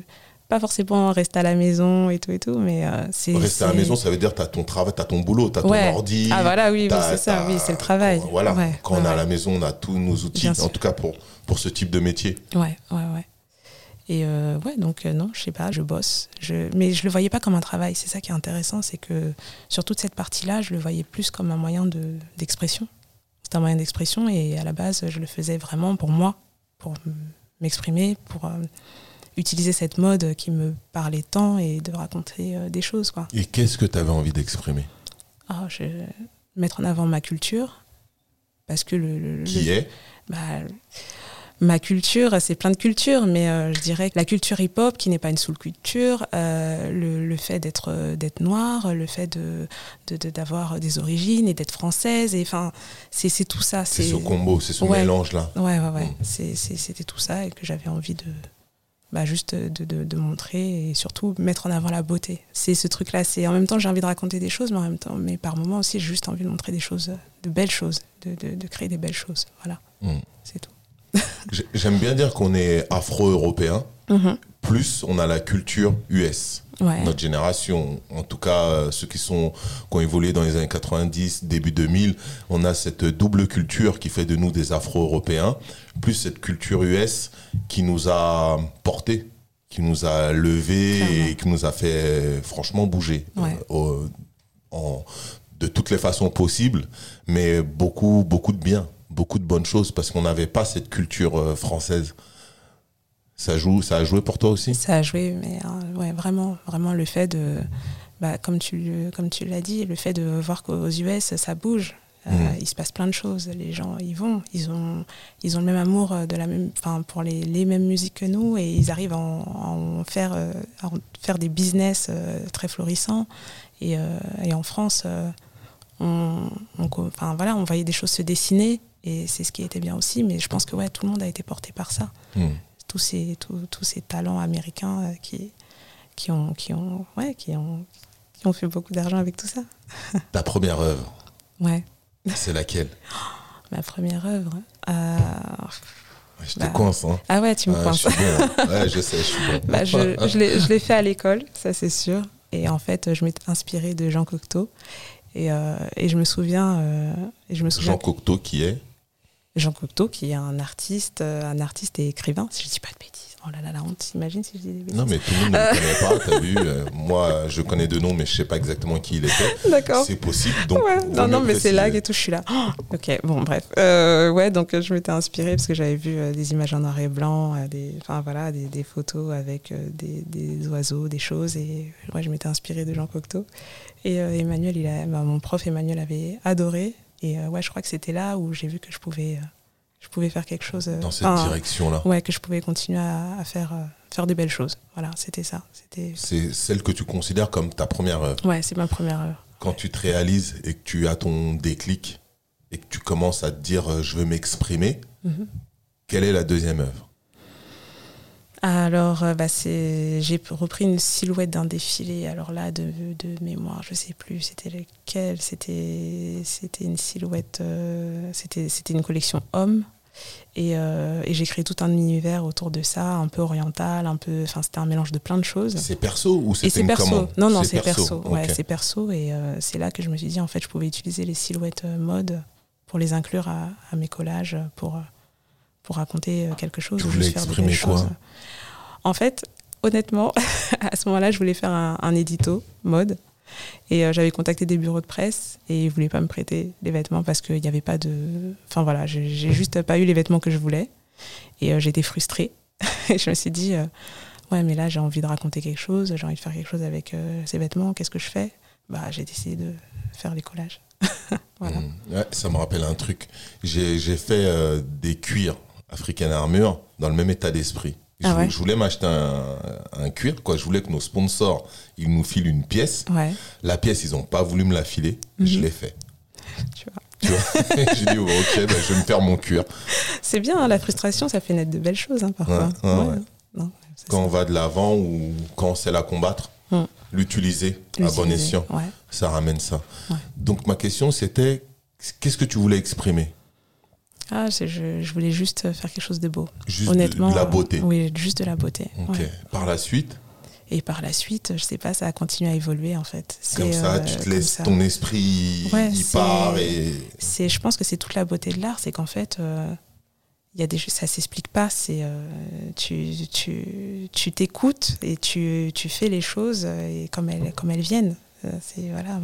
Speaker 1: pas forcément rester à la maison et tout et tout, mais euh, c'est.
Speaker 2: Rester à la maison, ça veut dire tu as ton travail, tu as ton boulot, tu as ton ordi.
Speaker 1: Ah voilà, oui, c'est ça, oui, c'est le travail.
Speaker 2: Voilà, quand on est à la maison, on a tous nos outils, en tout cas pour, pour ce type de métier.
Speaker 1: Ouais, ouais, ouais. Et euh, ouais, donc non, je sais pas, je bosse. Je... Mais je le voyais pas comme un travail. C'est ça qui est intéressant, c'est que sur toute cette partie-là, je le voyais plus comme un moyen d'expression. c'est un moyen d'expression et à la base, je le faisais vraiment pour moi, pour m'exprimer, pour utiliser cette mode qui me parlait tant et de raconter des choses. Quoi.
Speaker 2: Et qu'est-ce que tu avais envie d'exprimer?
Speaker 1: Ah, je... Mettre en avant ma culture. Parce que le.
Speaker 2: qui est?
Speaker 1: Bah, ma culture, c'est plein de cultures, mais euh, je dirais que la culture hip-hop, qui n'est pas une sous-culture, euh, le, fait d'être d'être noir, le fait de d'avoir des origines et d'être française, et enfin, c'est tout ça.
Speaker 2: C'est ce combo, c'est ce mélange là.
Speaker 1: Ouais, ouais, ouais. Mm. C'était tout ça et que j'avais envie de bah, juste de, de, montrer et surtout mettre en avant la beauté. C'est ce truc-là. C'est en même temps j'ai envie de raconter des choses, mais en même temps, mais par moments aussi j'ai juste envie de montrer des choses, de belles choses, de, de créer des belles choses. Voilà, mm. c'est tout.
Speaker 2: J'aime bien dire qu'on est afro-européen. Mhm. Plus on a la culture US. Notre génération, en tout cas euh, ceux qui sont qui ont évolué dans les années 90, début 2000, on a cette double culture qui fait de nous des Afro-Européens, plus cette culture US qui nous a portés, qui nous a levés et qui nous a fait franchement bouger euh, de toutes les façons possibles, mais beaucoup beaucoup de bien beaucoup de bonnes choses parce qu'on n'avait pas cette culture euh, française. Ça, joue, ça a joué pour toi aussi?
Speaker 1: Ça a joué, mais euh, ouais, vraiment, vraiment le fait de, bah, comme tu, comme tu l'as dit, le fait de voir qu'aux US, ça bouge. Euh, mmh. il se passe plein de choses. Les gens, ils vont, ils ont, ils ont le même amour de la même, pour les, les, mêmes musiques que nous et ils arrivent à en, faire, à faire des business très florissants. Et, et en France, on, on, voilà, on voyait des choses se dessiner et c'est ce qui était bien aussi, mais je pense que ouais, tout le monde a été porté par ça. Hmm. Tous, ces, tous, ces talents américains euh, qui, qui, ont, qui, ont, ouais, qui, ont, qui ont fait beaucoup d'argent avec tout ça.
Speaker 2: Ta première œuvre
Speaker 1: Ouais.
Speaker 2: C'est laquelle?
Speaker 1: Ma première œuvre euh,
Speaker 2: Je te bah, coince. Hein.
Speaker 1: Ah ouais, tu me coinces.
Speaker 2: Je suis bon. ouais, je sais, je suis bon.
Speaker 1: Bah, je je l'ai fait à l'école, ça c'est sûr. Et en fait, je m'étais inspirée de Jean Cocteau. Et, euh, et, je me souviens. et je me souviens
Speaker 2: Jean Cocteau qui est?
Speaker 1: Jean Cocteau, qui est un artiste, euh, un artiste et écrivain, si je dis pas de bêtises. Oh là là, la honte, t'imagines si je dis des bêtises
Speaker 2: Non, mais tout le monde ne le connaît pas, t'as vu. Euh, moi, je connais deux noms, mais je sais pas exactement qui il était.
Speaker 1: D'accord.
Speaker 2: C'est possible. Donc,
Speaker 1: Non, non, mais c'est là et tout, je suis là. ok, bon, bref. Euh, ouais, donc je m'étais inspirée parce que j'avais vu des images en noir et blanc, des, enfin voilà, des, des photos avec des, des, oiseaux, des choses. Et ouais, je m'étais inspirée de Jean Cocteau. Et Emmanuel, il a, bah, mon prof Emmanuel avait adoré. Et euh, ouais, je crois que c'était là où j'ai vu que je pouvais, euh, je pouvais faire quelque chose. Euh,
Speaker 2: Dans cette direction-là.
Speaker 1: Ouais, que je pouvais continuer à, faire, faire des belles choses. Voilà, c'était ça.
Speaker 2: C'est celle que tu considères comme ta première œuvre.
Speaker 1: Ouais, c'est ma première œuvre.
Speaker 2: Quand tu te réalises et que tu as ton déclic et que tu commences à te dire je veux m'exprimer, mhm. quelle est la deuxième œuvre?
Speaker 1: Alors, euh, bah, j'ai repris une silhouette d'un défilé. Alors là, de, mémoire, je sais plus, c'était lequel. C'était, c'était une silhouette. Euh, c'était, c'était une collection homme. Et, euh, et j'ai créé tout un univers autour de ça, un peu oriental, un peu. Enfin, c'était un mélange de plein de choses.
Speaker 2: C'est perso ou c'est
Speaker 1: une perso Non, non, c'est perso. Ouais, c'est perso. Et c'est là que je me suis dit, en fait, je pouvais utiliser les silhouettes mode pour les inclure à, à mes collages, pour pour raconter euh, quelque chose.
Speaker 2: Tu voulais exprimer quoi
Speaker 1: En fait, honnêtement, à ce moment-là, je voulais faire un, édito mode. Et euh, j'avais contacté des bureaux de presse et ils voulaient pas me prêter les vêtements parce qu'il n'y avait pas de. Enfin voilà, j'ai juste pas eu les vêtements que je voulais. Et euh, j'étais frustrée. et je me suis dit, ouais, mais là, j'ai envie de raconter quelque chose, j'ai envie de faire quelque chose avec ces vêtements, qu'est-ce que je fais? Bah, j'ai décidé de faire les collages. voilà.
Speaker 2: Mmh. ça me rappelle un truc. J'ai fait des cuirs African Armure dans le même état d'esprit. Ah je, voulais m'acheter un, cuir, quoi. Je voulais que nos sponsors, ils nous filent une pièce. La pièce, ils n'ont pas voulu me la filer. Je mhm. l'ai fait. Tu vois. Tu vois? J'ai dit, ok, bah, je vais me faire mon cuir.
Speaker 1: C'est bien, hein, la frustration, ça fait naître de belles choses, hein, parfois.
Speaker 2: quand on va de l'avant ou quand on sait la combattre, mm. l'utiliser à bon escient, ça ramène ça. Donc ma question, c'était, qu'est-ce que tu voulais exprimer?
Speaker 1: Ah, je, je, voulais juste faire quelque chose de beau.
Speaker 2: Juste Honnêtement, de la beauté.
Speaker 1: oui, juste de la beauté.
Speaker 2: Ok. Par la suite?
Speaker 1: Et par la suite, je sais pas, ça a continué à évoluer en fait.
Speaker 2: Comme ça, tu te euh, laisses ton esprit, y part et.
Speaker 1: Je pense que c'est toute la beauté de l'art, c'est qu'en fait, euh, il y a des ça s'explique pas c'est euh, tu tu tu t'écoutes et tu, tu fais les choses et comme elles comme elles viennent Euh, c'est voilà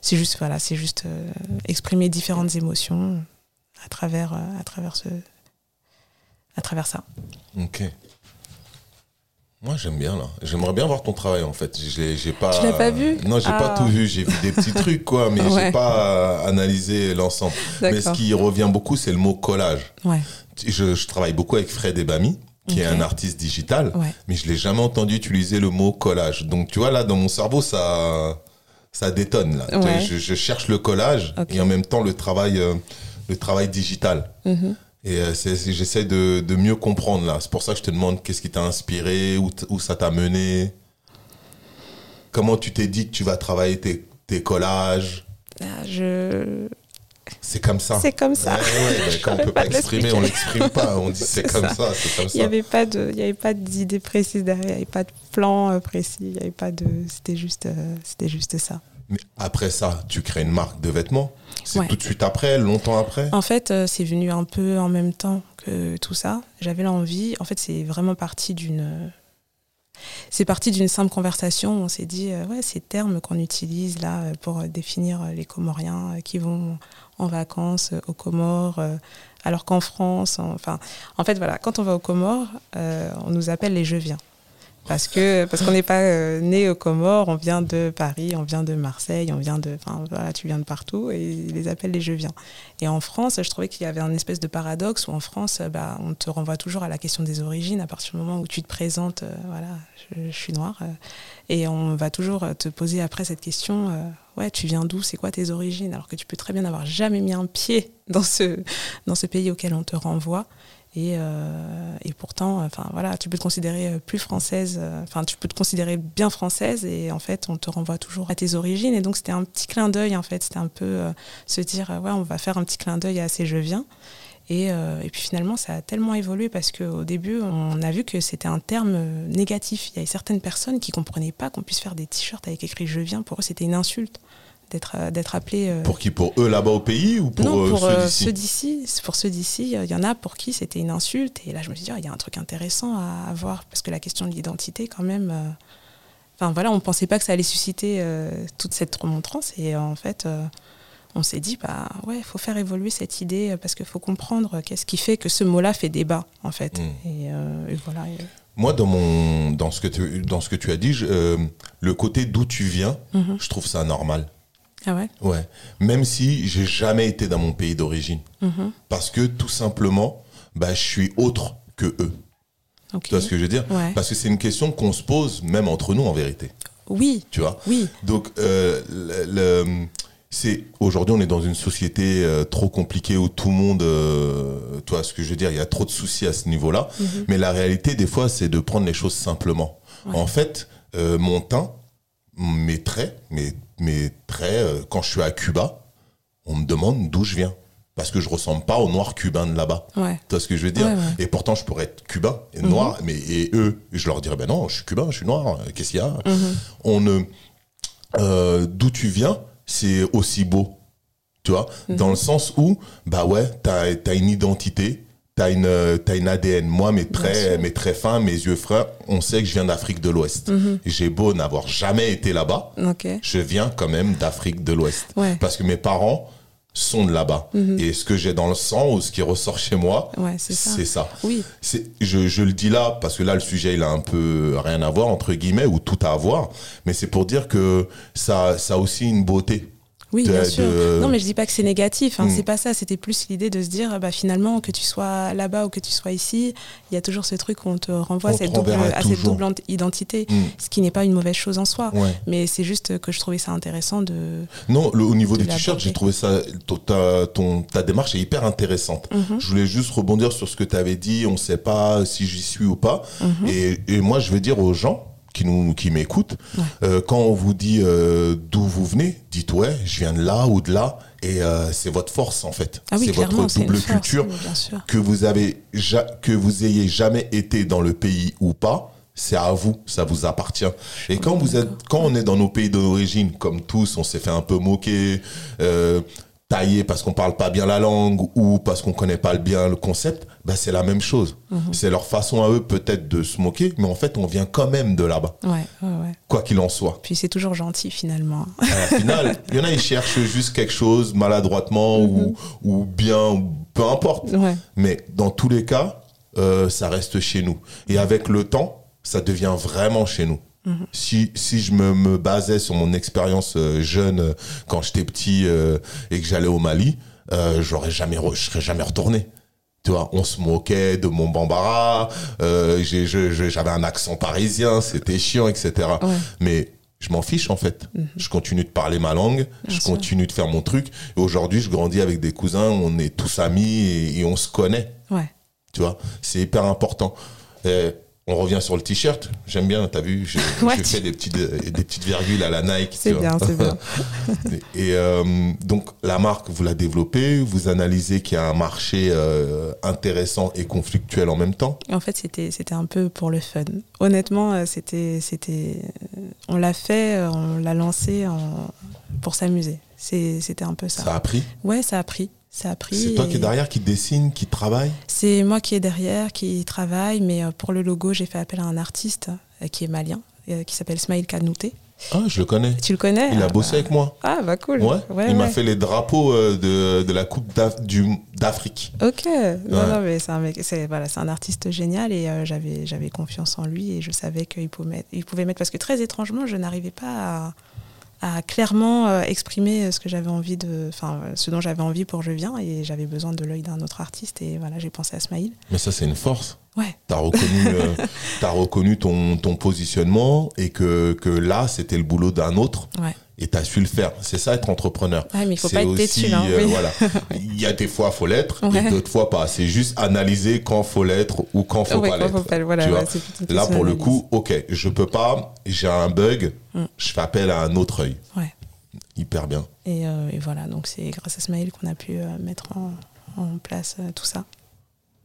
Speaker 1: c'est juste voilà c'est juste euh, exprimer différentes émotions à travers euh, à travers ce à travers ça
Speaker 2: Ok. Moi, j'aime bien, là. J'aimerais bien voir ton travail, en fait. Je l'ai- j'ai pas...
Speaker 1: Tu l'as pas vu
Speaker 2: Non, j'ai pas
Speaker 1: Ah.
Speaker 2: tout vu. J'ai vu des petits trucs, quoi, mais j'ai
Speaker 1: Ouais.
Speaker 2: pas euh, analysé l'ensemble. Mais ce qui revient beaucoup, c'est le mot collage.
Speaker 1: ouais
Speaker 2: Je, je travaille beaucoup avec Fred Ebami, qui est un artiste digital,
Speaker 1: ouais
Speaker 2: mais je l'ai jamais entendu utiliser le mot collage. Donc, tu vois, là, dans mon cerveau, ça, ça détonne, là. Je, je cherche le collage et en même temps le travail, euh, le travail digital.
Speaker 1: Mhm.
Speaker 2: Et euh, j'essaie de, de mieux comprendre là. C'est pour ça que je te demande qu'est-ce qui t'a inspiré, où, ça t'a mené. Comment tu t'es dit que tu vas travailler tes, tes collages?
Speaker 1: Ah, je
Speaker 2: C'est comme ça.
Speaker 1: c'est comme ça
Speaker 2: Ouais, ouais, quand on peut
Speaker 1: pas
Speaker 2: l'exprimer, on l'exprime pas. On dit c'est comme
Speaker 1: ça.
Speaker 2: ça, c'est comme
Speaker 1: Il n'y avait pas de, il y avait pas d'idée précise derrière, il n'y avait pas de plan euh, précis, il n'y avait pas de, c'était juste, euh, c'était juste ça.
Speaker 2: Mais après ça, tu crées une marque de vêtements. C'est
Speaker 1: Ouais.
Speaker 2: tout de suite après, longtemps après.
Speaker 1: En fait, euh, c'est venu un peu en même temps que tout ça. J'avais l'envie. En fait, c'est vraiment parti d'une, c'est parti d'une simple conversation. On s'est dit, euh, ouais, ces termes qu'on utilise là euh, pour définir les Comoriens qui vont en vacances aux Comores, euh, alors qu'en France, en- enfin, en fait, voilà, quand on va aux Comores, on nous appelle les Je viens. Parce que parce qu'on n'est pas euh, né aux Comores, on vient de Paris, on vient de Marseille, on vient de, voilà, tu viens de partout et ils les appellent les Je viens. Et en France, je trouvais qu'il y avait un espèce de paradoxe où en France, euh, bah, on te renvoie toujours à la question des origines à partir du moment où tu te présentes, euh, voilà, je, suis noire, et on va toujours te poser après cette question, ouais, tu viens d'où, c'est quoi tes origines, alors que tu peux très bien n'avoir jamais mis un pied dans ce dans ce pays auquel on te renvoie. Et, euh, et pourtant, enfin voilà, tu peux te considérer euh, plus française, euh, enfin tu peux te considérer bien française et en fait on te renvoie toujours à tes origines. Et donc c'était un petit clin d'œil en fait, c'était un peu se dire ouais on va faire un petit clin d'œil à ces je viens. Et, puis finalement ça a tellement évolué parce qu'au début on a vu que c'était un terme négatif. Il y avait certaines personnes qui comprenaient pas qu'on puisse faire des t-shirts avec écrit je viens. Pour eux c'était une insulte d'être euh, d'être appelé. euh,
Speaker 2: Pour qui? Pour eux là-bas au pays ou pour,
Speaker 1: non,
Speaker 2: euh,
Speaker 1: pour
Speaker 2: ceux
Speaker 1: euh,
Speaker 2: d'ici?
Speaker 1: ceux d'ici. Pour ceux d'ici, il y en a pour qui c'était une insulte. Et là, je me suis dit, oh, il y a un truc intéressant à avoir, parce que la question de l'identité, quand même. euh, Enfin, voilà, on ne pensait pas que ça allait susciter toute cette remontrance. Et en fait, on s'est dit, bah ouais, il faut faire évoluer cette idée, parce qu'il faut comprendre qu'est-ce qui fait que ce mot-là fait débat, en fait.
Speaker 2: Mm.
Speaker 1: Et, et voilà. et-
Speaker 2: Moi, dans, mon, dans, ce que tu, dans ce que tu as dit, je- euh, le côté d'où tu viens,
Speaker 1: Mhm.
Speaker 2: je trouve ça normal.
Speaker 1: Ah ouais?
Speaker 2: Ouais. Même si j'ai jamais été dans mon pays d'origine.
Speaker 1: Mhm.
Speaker 2: Parce que tout simplement, bah, je suis autre que eux.
Speaker 1: Ok.
Speaker 2: Tu vois ce que je veux dire?
Speaker 1: Ouais.
Speaker 2: Parce que c'est une question qu'on se pose même entre nous en vérité.
Speaker 1: Oui,
Speaker 2: Tu vois?
Speaker 1: Oui.
Speaker 2: Donc, euh, le, le- c'est aujourd'hui, on est dans une société euh, trop compliquée où tout le monde, euh, tu vois ce que je veux dire, il y a trop de soucis à ce niveau-là.
Speaker 1: Mhm.
Speaker 2: Mais la réalité, des fois, c'est de prendre les choses simplement.
Speaker 1: Ouais.
Speaker 2: En fait, euh, mon teint, mes traits, mes, mes traits, euh, quand je suis à Cuba, on me demande d'où je viens. Parce que je ressemble pas aux noirs cubains de là-bas.
Speaker 1: Ouais.
Speaker 2: Tu vois ce que je veux dire
Speaker 1: Ouais, ouais.
Speaker 2: Et pourtant, je pourrais être cubain et noir, mais et eux, je leur dirais, ben non, je suis cubain, je suis noir, euh, qu'est-ce qu'il y a?
Speaker 1: Mhm.
Speaker 2: On ne, euh, d'où tu viens, c'est aussi beau, tu vois,
Speaker 1: Mhm.
Speaker 2: dans le sens où, bah ouais, t'as as une identité, t'as une, euh, t'as une ADN. Moi, mes traits, mes traits fins, mes yeux fins, on sait que je viens d'Afrique de l'Ouest.
Speaker 1: Mhm.
Speaker 2: J'ai beau n'avoir jamais été là-bas,
Speaker 1: Ok.
Speaker 2: je viens quand même d'Afrique de l'Ouest.
Speaker 1: Ouais.
Speaker 2: Parce que mes parents sont de là-bas.
Speaker 1: Mhm.
Speaker 2: Et ce que j'ai dans le sang ou ce qui ressort chez moi,
Speaker 1: Ouais, c'est ça.
Speaker 2: ça.
Speaker 1: Oui.
Speaker 2: Je, je le dis là parce que là le sujet il a un peu rien à voir entre guillemets ou tout à voir, mais c'est pour dire que ça, ça a aussi une beauté.
Speaker 1: Oui, bien sûr.
Speaker 2: de-
Speaker 1: Non, mais je dis pas que c'est négatif. Hein,
Speaker 2: Mm.
Speaker 1: C'est pas ça. C'était plus l'idée de se dire, bah, finalement, que tu sois là-bas ou que tu sois ici, il y a toujours ce truc où on te renvoie
Speaker 2: On
Speaker 1: cette,
Speaker 2: te
Speaker 1: double, à cette double ent- identité,
Speaker 2: Mm.
Speaker 1: ce qui n'est pas une mauvaise chose en soi.
Speaker 2: Ouais.
Speaker 1: Mais c'est juste que je trouvais ça intéressant de.
Speaker 2: Non, le- au niveau
Speaker 1: De
Speaker 2: des t-shirts, j'ai trouvé ça ton- ta, ton, ta démarche est hyper intéressante.
Speaker 1: Mhm,
Speaker 2: Je voulais juste rebondir sur ce que tu avais dit, on sait pas si j'y suis ou pas.
Speaker 1: mhm.
Speaker 2: Et, et moi, je veux dire aux gens qui nous qui m'écoutent,
Speaker 1: Ouais.
Speaker 2: euh, quand on vous dit euh, d'où vous venez, dites ouais, je viens de là ou de là, et euh, c'est votre force en fait.
Speaker 1: Ah oui,
Speaker 2: c'est votre double culture. Que vous avez ja- que vous ayez jamais été dans le pays ou pas. C'est à vous, ça vous appartient. Et quand vous êtes, quand on est dans nos pays d'origine, comme tous, on s'est fait un peu moquer. Taillé parce qu'on parle pas bien la langue ou parce qu'on connaît pas bien le concept, bah c'est la même chose.
Speaker 1: Mhm.
Speaker 2: C'est leur façon à eux peut-être de se moquer, mais en fait on vient quand même de là-bas,
Speaker 1: Ouais, ouais, ouais.
Speaker 2: quoi qu'il en soit.
Speaker 1: Puis c'est toujours gentil finalement.
Speaker 2: À la finale, il y en a ils cherchent juste quelque chose maladroitement ou, ou bien, peu importe.
Speaker 1: Ouais,
Speaker 2: Mais dans tous les cas, euh, ça reste chez nous. Et avec le temps, ça devient vraiment chez nous. Si, si je me, me basais sur mon expérience euh, jeune euh, quand j'étais petit euh, et que j'allais au Mali, euh, j'aurais jamais, re- je serais jamais retourné. Tu vois, on se moquait de mon bambara, euh, j'avais un accent parisien, c'était chiant, etc.
Speaker 1: ouais.
Speaker 2: Mais je m'en fiche en fait. Je continue de parler ma langue, je
Speaker 1: sûr.
Speaker 2: continue de faire mon truc. Et aujourd'hui, je grandis avec des cousins, on est tous amis et, et on se connaît.
Speaker 1: ouais.
Speaker 2: Tu vois, c'est hyper important. Et on revient sur le t-shirt. J'aime bien, t'as vu, j'ai
Speaker 1: tu-
Speaker 2: fait des petites, des petites virgules à la Nike.
Speaker 1: C'est bien, c'est bien.
Speaker 2: Et euh, donc, la marque, vous la développez, vous analysez qu'il y a un marché euh, intéressant et conflictuel en même temps?
Speaker 1: En fait, c'était c'était un peu pour le fun. Honnêtement, euh, c'était c'était euh, on l'a fait, euh, on l'a lancé en- pour s'amuser. C'est- C'était un peu ça.
Speaker 2: Ça a pris?
Speaker 1: Ouais, ça a pris. Ça a pris.
Speaker 2: C'est toi qui es derrière, qui dessine, qui travaille.
Speaker 1: C'est moi qui est derrière, qui travaille, mais euh, pour le logo, j'ai fait appel à un artiste euh, qui est malien, euh, qui s'appelle Smaïl Kanouté.
Speaker 2: Ah, je le connais.
Speaker 1: Tu le connais?
Speaker 2: Il a
Speaker 1: Ah,
Speaker 2: bossé
Speaker 1: bah.
Speaker 2: avec moi.
Speaker 1: Ah, bah cool.
Speaker 2: Ouais.
Speaker 1: ouais
Speaker 2: il m'a fait les drapeaux de, de la Coupe d'Afrique.
Speaker 1: Ok, non, non, mais c'est un, mec- c'est voilà, un artiste génial et euh, j'avais, j'avais confiance en lui et je savais qu'il pouvait mettre, il pouvait mettre parce que très étrangement, je n'arrivais pas à, à clairement euh, exprimer ce que j'avais envie de, enfin, euh, ce dont j'avais envie pour Je viens et j'avais besoin de l'œil d'un autre artiste et voilà, j'ai pensé à Smaïl.
Speaker 2: Mais ça, c'est une force.
Speaker 1: Ouais,
Speaker 2: T'as reconnu, euh, t'as reconnu ton, ton positionnement et que, que là, c'était le boulot d'un autre
Speaker 1: ouais.
Speaker 2: Et t'as su le faire. C'est ça, être entrepreneur.
Speaker 1: Ouais, mais il faut pas être
Speaker 2: aussi,
Speaker 1: têtu, hein,
Speaker 2: euh, voilà. Il y a des fois, faut l'être
Speaker 1: Ouais.
Speaker 2: et d'autres fois pas. C'est juste analyser quand faut l'être ou quand faut
Speaker 1: Ouais,
Speaker 2: pas l'être.
Speaker 1: voilà,
Speaker 2: tu
Speaker 1: ouais,
Speaker 2: Là, pour le coup, ok, je peux pas, j'ai un bug,
Speaker 1: Mm.
Speaker 2: je fais appel à un autre œil. Hyper bien.
Speaker 1: Et, euh, et voilà, donc c'est grâce à Smaïl qu'on a pu euh, mettre en, en place tout ça.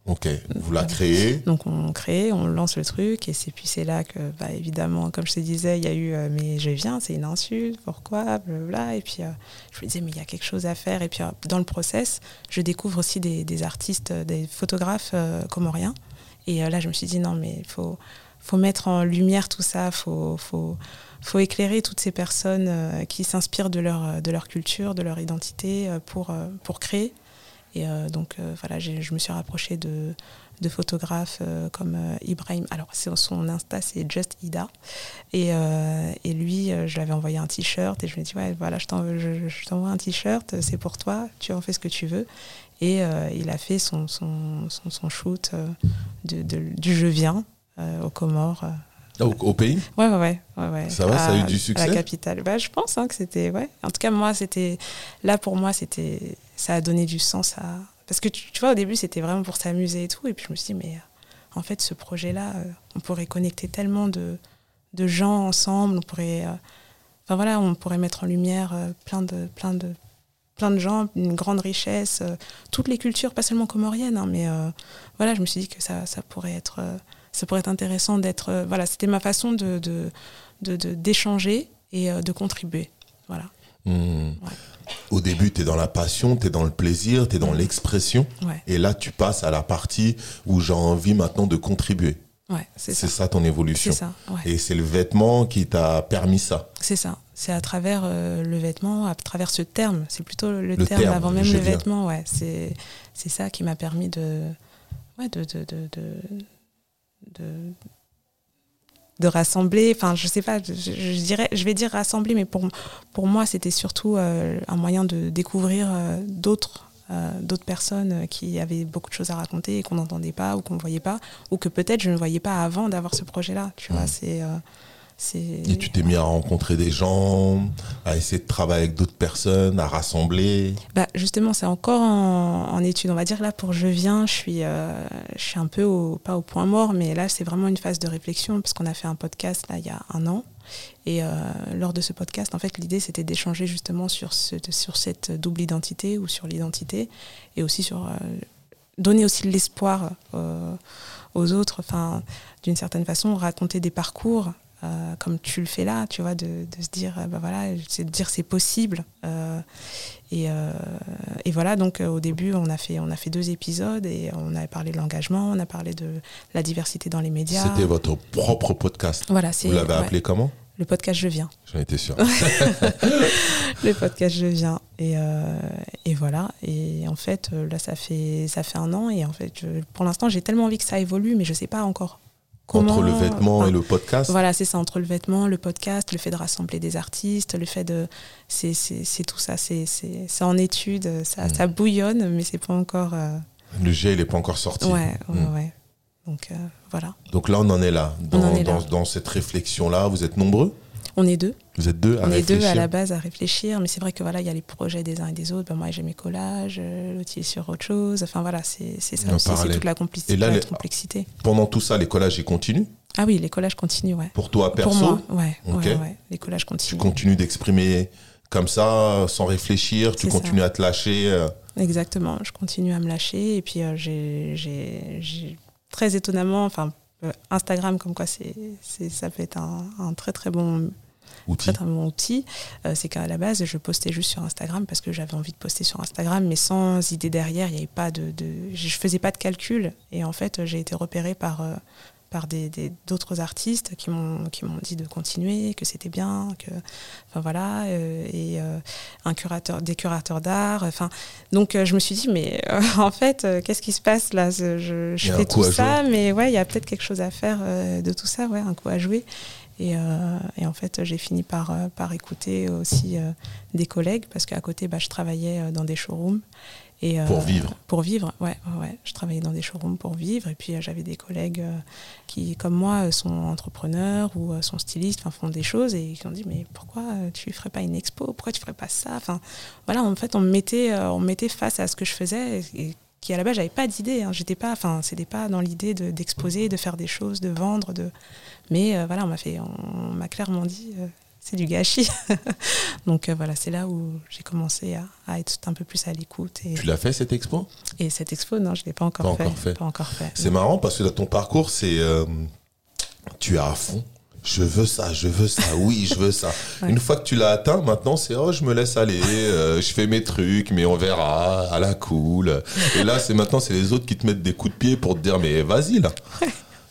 Speaker 2: Ok, vous la créez.
Speaker 1: Donc on crée, on lance le truc et c'est puis c'est là que bah, évidemment comme je te disais il y a eu euh, mais je viens c'est une insulte pourquoi blablabla et puis euh, je me disais mais il y a quelque chose à faire et puis euh, dans le process je découvre aussi des, artistes des photographes comoriens et là je me suis dit non mais il faut faut mettre en lumière tout ça faut faut faut éclairer toutes ces personnes qui s'inspirent de leur de leur culture de leur identité pour pour créer et euh, donc euh, voilà, je me suis rapprochée de, de photographes euh, comme Ibrahim. Alors son Insta c'est Just Ida. Et, et lui, je lui avais envoyé un t-shirt et je lui ai dit ouais voilà, je t'envoie un t-shirt, c'est pour toi, tu en fais ce que tu veux. Et il a fait son, son, son, shoot de- du Je viens euh, aux Comores. Euh.
Speaker 2: Au, au pays?
Speaker 1: Ouais, ouais, ouais.
Speaker 2: Ça va, ça a eu du
Speaker 1: À
Speaker 2: succès?
Speaker 1: la capitale. Bah, je pense hein, que c'était. Ouais. En tout cas, moi, c'était. Là, pour moi, c'était. Ça a donné du sens à. Parce que tu, tu vois, au début, c'était vraiment pour s'amuser et tout. Et puis, je me suis dit, mais euh, en fait, ce projet-là, euh, on pourrait connecter tellement de, de gens ensemble. On pourrait. euh, Enfin, voilà, on pourrait mettre en lumière euh, plein de. Plein de plein de gens, une grande richesse, toutes les cultures, pas seulement comoriennes, hein, mais voilà, je me suis dit que ça, ça pourrait être, ça pourrait être intéressant d'être, euh, voilà, c'était ma façon de, de, de- de- d'échanger et euh, de contribuer, voilà.
Speaker 2: Hmm. Au début, tu es dans la passion, tu es dans le plaisir, tu es dans l'expression.
Speaker 1: Ouais,
Speaker 2: Et là, tu passes à la partie où j'ai envie maintenant de contribuer.
Speaker 1: ouais, c'est
Speaker 2: C'est
Speaker 1: ça,
Speaker 2: ça ton évolution.
Speaker 1: c'est ça, ouais.
Speaker 2: Et c'est le vêtement qui t'a permis ça.
Speaker 1: c'est ça. C'est à travers euh, le vêtement, à travers ce terme. C'est plutôt le,
Speaker 2: Le
Speaker 1: terme,
Speaker 2: terme,
Speaker 1: avant même le
Speaker 2: viens.
Speaker 1: vêtement, ouais. C'est, c'est ça qui m'a permis de, ouais, de, de, de, de, rassembler. Enfin, je sais pas. Je, je dirais, je vais dire rassembler, mais pour pour moi, c'était surtout euh, un moyen de découvrir euh, d'autres. euh, d'autres personnes qui avaient beaucoup de choses à raconter et qu'on n'entendait pas ou qu'on ne voyait pas ou que peut-être je ne voyais pas avant d'avoir ce projet-là tu vois c'est
Speaker 2: Et tu t'es mis à rencontrer des gens, à essayer de travailler avec d'autres personnes, à rassembler.
Speaker 1: Bah, justement, c'est encore en, en étude. On va dire là pour je viens, je suis, euh, je suis un peu au, pas au point mort, mais là c'est vraiment une phase de réflexion parce qu'on a fait un podcast là il y a un an. Et euh, lors de ce podcast, en fait, l'idée c'était d'échanger justement sur, ce, sur cette double identité ou sur l'identité et aussi sur euh, donner aussi de l'espoir aux autres. Enfin, d'une certaine façon, raconter des parcours euh, comme tu le fais là, tu vois, de, de se dire, euh, bah voilà, c'est de dire c'est possible. Euh, et, et, voilà, donc au début, on a, fait, on a fait deux épisodes et on a parlé de l'engagement, on a parlé de la diversité dans les médias.
Speaker 2: C'était votre propre podcast.
Speaker 1: Voilà,
Speaker 2: Vous l'avez
Speaker 1: ouais.
Speaker 2: appelé comment?
Speaker 1: Le podcast Je viens.
Speaker 2: J'en étais sûr.
Speaker 1: le podcast Je viens. Et, euh, et, voilà. Et en fait, là, ça fait, ça fait un an. Et en fait, je, pour l'instant, j'ai tellement envie que ça évolue, mais je ne sais pas encore
Speaker 2: Comment, entre le vêtement enfin, et le podcast
Speaker 1: Voilà, c'est ça, entre le vêtement, le podcast, le fait de rassembler des artistes, le fait de. C'est tout ça, c'est en étude, ça, mmh. ça, bouillonne, mais c'est pas encore. Euh...
Speaker 2: Le jet, il n'est pas encore sorti.
Speaker 1: Ouais, ouais, mmh. ouais. Donc euh, voilà.
Speaker 2: Donc là, on en est là. Dans,
Speaker 1: en est
Speaker 2: dans,
Speaker 1: là.
Speaker 2: dans cette réflexion-là, vous êtes nombreux
Speaker 1: On est deux.
Speaker 2: Vous êtes deux à
Speaker 1: On est deux à la base à réfléchir, mais c'est vrai que voilà, il y a les projets des uns et des autres. Ben, moi, j'ai mes collages, euh, l'autre il est sur autre chose. Enfin voilà, c'est ça aussi, c'est toute la complexité.
Speaker 2: Et là, les...
Speaker 1: complexité.
Speaker 2: pendant tout ça, les collages, ils continuent?
Speaker 1: Ah oui, les collages continuent, ouais.
Speaker 2: Pour toi, perso?
Speaker 1: Pour moi, ouais,
Speaker 2: okay.
Speaker 1: ouais, ouais, Les collages
Speaker 2: Tu
Speaker 1: continuent.
Speaker 2: continues d'exprimer comme ça, sans réfléchir, tu continues
Speaker 1: ça.
Speaker 2: à te lâcher. euh,
Speaker 1: Exactement, je continue à me lâcher. Et puis, euh, j'ai très étonnamment, enfin, Instagram, comme quoi c'est ça peut être un, un très très bon
Speaker 2: outil.
Speaker 1: Très, bon outil. Euh, c'est qu'à la base, je postais juste sur Instagram parce que j'avais envie de poster sur Instagram, mais sans idée derrière. Il n'y avait pas de, de, je faisais pas de calcul. Et en fait, j'ai été repérée par euh, par d'autres des, artistes qui m'ont qui m'ont dit de continuer, que c'était bien, que enfin voilà, euh, et un curateur, des curateurs d'art. Enfin, donc je me suis dit mais euh, en fait, qu'est-ce qui se passe là? Je, je fais tout ça, mais ouais, il y a peut-être quelque chose à faire euh, de tout ça, ouais, un coup à jouer. Et, euh, et, en fait, j'ai fini par, euh, par écouter aussi euh, des collègues parce qu'à côté, bah, je travaillais dans des showrooms. Et,
Speaker 2: pour vivre
Speaker 1: Pour vivre, ouais, ouais. Je travaillais dans des showrooms pour vivre. Et puis, j'avais des collègues qui, comme moi, sont entrepreneurs ou sont stylistes, enfin, font des choses et qui ont dit Mais pourquoi tu ne ferais pas une expo? Pourquoi tu ne ferais pas ça? Enfin, voilà, en fait, on me mettait, on me mettait face à ce que je faisais. Et, qui à la base j'avais pas d'idée hein. j'étais pas enfin c'était pas dans l'idée d'exposer de, de, faire des choses de vendre de mais euh, voilà on m'a fait on, m'a clairement dit euh, c'est du gâchis donc euh, voilà c'est là où j'ai commencé à, à, être un peu plus à l'écoute et
Speaker 2: tu l'as fait cette expo?
Speaker 1: Et cette expo non je l'ai pas encore
Speaker 2: pas
Speaker 1: fait,
Speaker 2: encore fait.
Speaker 1: pas encore fait
Speaker 2: c'est marrant parce que dans ton parcours c'est euh, tu es à fond je veux ça, je veux ça, oui, je veux ça. Ouais. Une fois que tu l'as atteint, maintenant c'est oh, je me laisse aller, euh, je fais mes trucs, mais on verra, à la cool. Et là, c'est maintenant c'est les autres qui te mettent des coups de pied pour te dire mais vas-y là.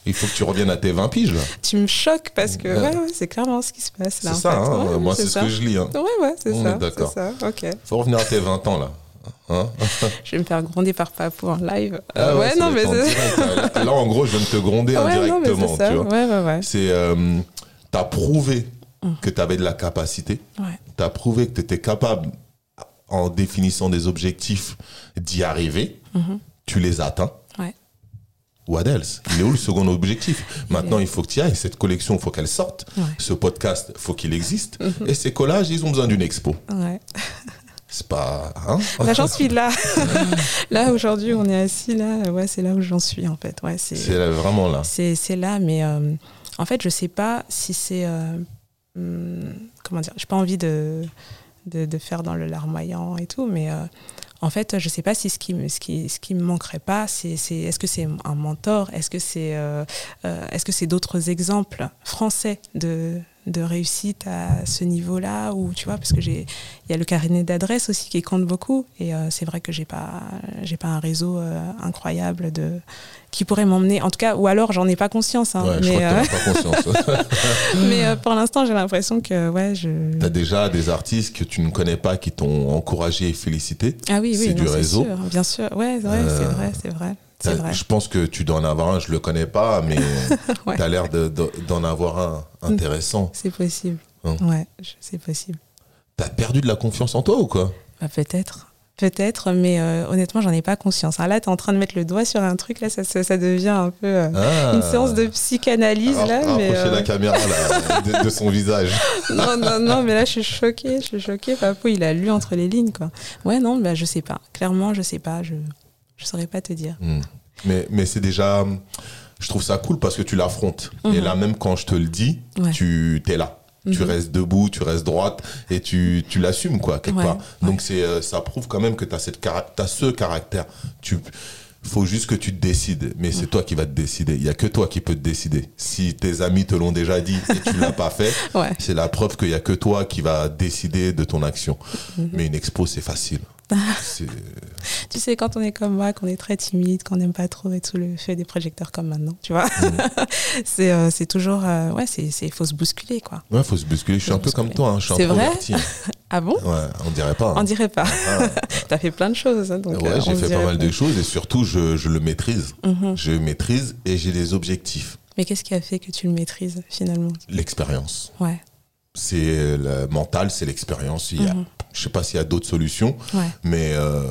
Speaker 1: Ouais.
Speaker 2: Il faut que tu reviennes à tes 20 piges là.
Speaker 1: Tu me choques parce que ouais, ouais, c'est clairement ce qui se passe là.
Speaker 2: C'est ça, hein, moi c'est ce que je lis. Hein.
Speaker 1: Ouais, ouais, c'est ça.
Speaker 2: D'accord.
Speaker 1: Ok.
Speaker 2: Faut revenir à tes 20 ans là. Hein
Speaker 1: je vais me faire gronder par Papou en live.
Speaker 2: Ah ouais, non, mais là, là, en gros, je viens de te gronder indirectement.
Speaker 1: Ça.
Speaker 2: tu vois.
Speaker 1: Ouais, ouais, ouais.
Speaker 2: C'est. Euh, tu as prouvé mmh. que tu avais de la capacité.
Speaker 1: Ouais.
Speaker 2: Tu as prouvé que tu étais capable, en définissant des objectifs, d'y arriver.
Speaker 1: Mmh.
Speaker 2: Tu les atteins. What else Il est où le second objectif? Maintenant, il faut que tu y ailles. Cette collection, il faut qu'elle sorte.
Speaker 1: Ouais.
Speaker 2: Ce podcast, il faut qu'il existe.
Speaker 1: Mmh.
Speaker 2: Et ces collages, ils ont besoin d'une expo.
Speaker 1: Ouais.
Speaker 2: C'est pas. Hein?
Speaker 1: Là, j'en suis là. là, aujourd'hui, on est assis là. Ouais, c'est là où j'en suis, en fait. Ouais,
Speaker 2: c'est vraiment là.
Speaker 1: C'est là, mais euh, en fait, je sais pas si c'est. Euh, hum, comment dire? J'ai pas envie de, de, de, faire dans le larmoyant et tout, mais. Euh, en fait, je sais pas si ce qui me, ce ce manquerait pas, c'est, est-ce que c'est un mentor, est-ce que c'est, euh, est-ce que c'est d'autres exemples français de, de réussite à ce niveau-là ou tu vois parce que j'ai il y a le carnet d'adresse aussi qui compte beaucoup et euh, c'est vrai que j'ai pas j'ai pas un réseau euh, incroyable de qui pourrait m'emmener en tout cas ou alors j'en ai pas conscience hein,
Speaker 2: ouais,
Speaker 1: mais
Speaker 2: je crois que pas conscience.
Speaker 1: mais euh, pour l'instant j'ai l'impression que ouais je
Speaker 2: T'as déjà des artistes que tu ne connais pas qui t'ont encouragé et félicité?
Speaker 1: Ah oui oui
Speaker 2: c'est du
Speaker 1: non,
Speaker 2: réseau?
Speaker 1: sûr, bien sûr ouais, ouais c'est vrai c'est vrai vrai.
Speaker 2: Je pense que tu dois en avoir un, je le connais pas, mais ouais. tu as l'air d'en de, de, avoir un intéressant.
Speaker 1: C'est possible. Hein. Ouais, c'est possible.
Speaker 2: Tu as perdu de la confiance en toi ou quoi?
Speaker 1: Bah, Peut-être. Peut-être, mais euh, honnêtement, j'en ai pas conscience. Alors là, tu es en train de mettre le doigt sur un truc, là, ça, ça, ça devient un peu euh, ah. une séance de psychanalyse.
Speaker 2: Alors,
Speaker 1: là,
Speaker 2: mais
Speaker 1: euh...
Speaker 2: la caméra là, de, de, son visage.
Speaker 1: non, non, non, mais là, je suis choquée. Je suis choquée. Papou, il a lu entre les lignes. Quoi. Ouais, non, bah, je sais pas. Clairement, je sais pas. Je ne saurais pas te dire.
Speaker 2: Mmh. Mais, mais c'est déjà. Je trouve ça cool parce que tu l'affrontes.
Speaker 1: Mhm.
Speaker 2: Mmh. Et là, même quand je te le dis, ouais. tu es là. Mmh. Tu restes debout, tu restes droite et tu, tu l'assumes, quoi, quelque
Speaker 1: ouais,
Speaker 2: part.
Speaker 1: ouais.
Speaker 2: Donc, c'est, ça prouve quand même que tu as, cette, as ce caractère. Tu faut juste que tu te décides. Mais c'est
Speaker 1: Mm.
Speaker 2: toi qui vas te décider. Il y a que toi qui peux te décider. Si tes amis te l'ont déjà dit et tu l'as pas fait,
Speaker 1: Ouais.
Speaker 2: c'est la preuve qu'il y a que toi qui va décider de ton action. Mais une expo, c'est facile.
Speaker 1: Tu sais, quand on est comme moi, qu'on est très timide, qu'on n'aime pas trop être sous le feu des projecteurs comme maintenant, tu vois, c'est euh, c'est toujours. euh, ouais, c'est c'est- faut se bousculer, quoi.
Speaker 2: Ouais, faut se bousculer. Je suis un peu comme toi. hein. Je suis
Speaker 1: C'est vrai
Speaker 2: introverti.
Speaker 1: Ah bon
Speaker 2: Ouais, on dirait pas. hein.
Speaker 1: On dirait pas.
Speaker 2: Ah.
Speaker 1: T'as fait plein de choses. hein, donc,
Speaker 2: Ouais,
Speaker 1: euh,
Speaker 2: j'ai fait pas mal
Speaker 1: pas.
Speaker 2: de choses et surtout, je, je le maîtrise.
Speaker 1: Mhm.
Speaker 2: Je maîtrise et j'ai des objectifs.
Speaker 1: Mais qu'est-ce qui a fait que tu le maîtrises finalement?
Speaker 2: L'expérience.
Speaker 1: Ouais.
Speaker 2: C'est le mental, c'est l'expérience. Il y a-
Speaker 1: Mhm.
Speaker 2: Je sais pas s'il y a d'autres solutions,
Speaker 1: Ouais.
Speaker 2: mais euh,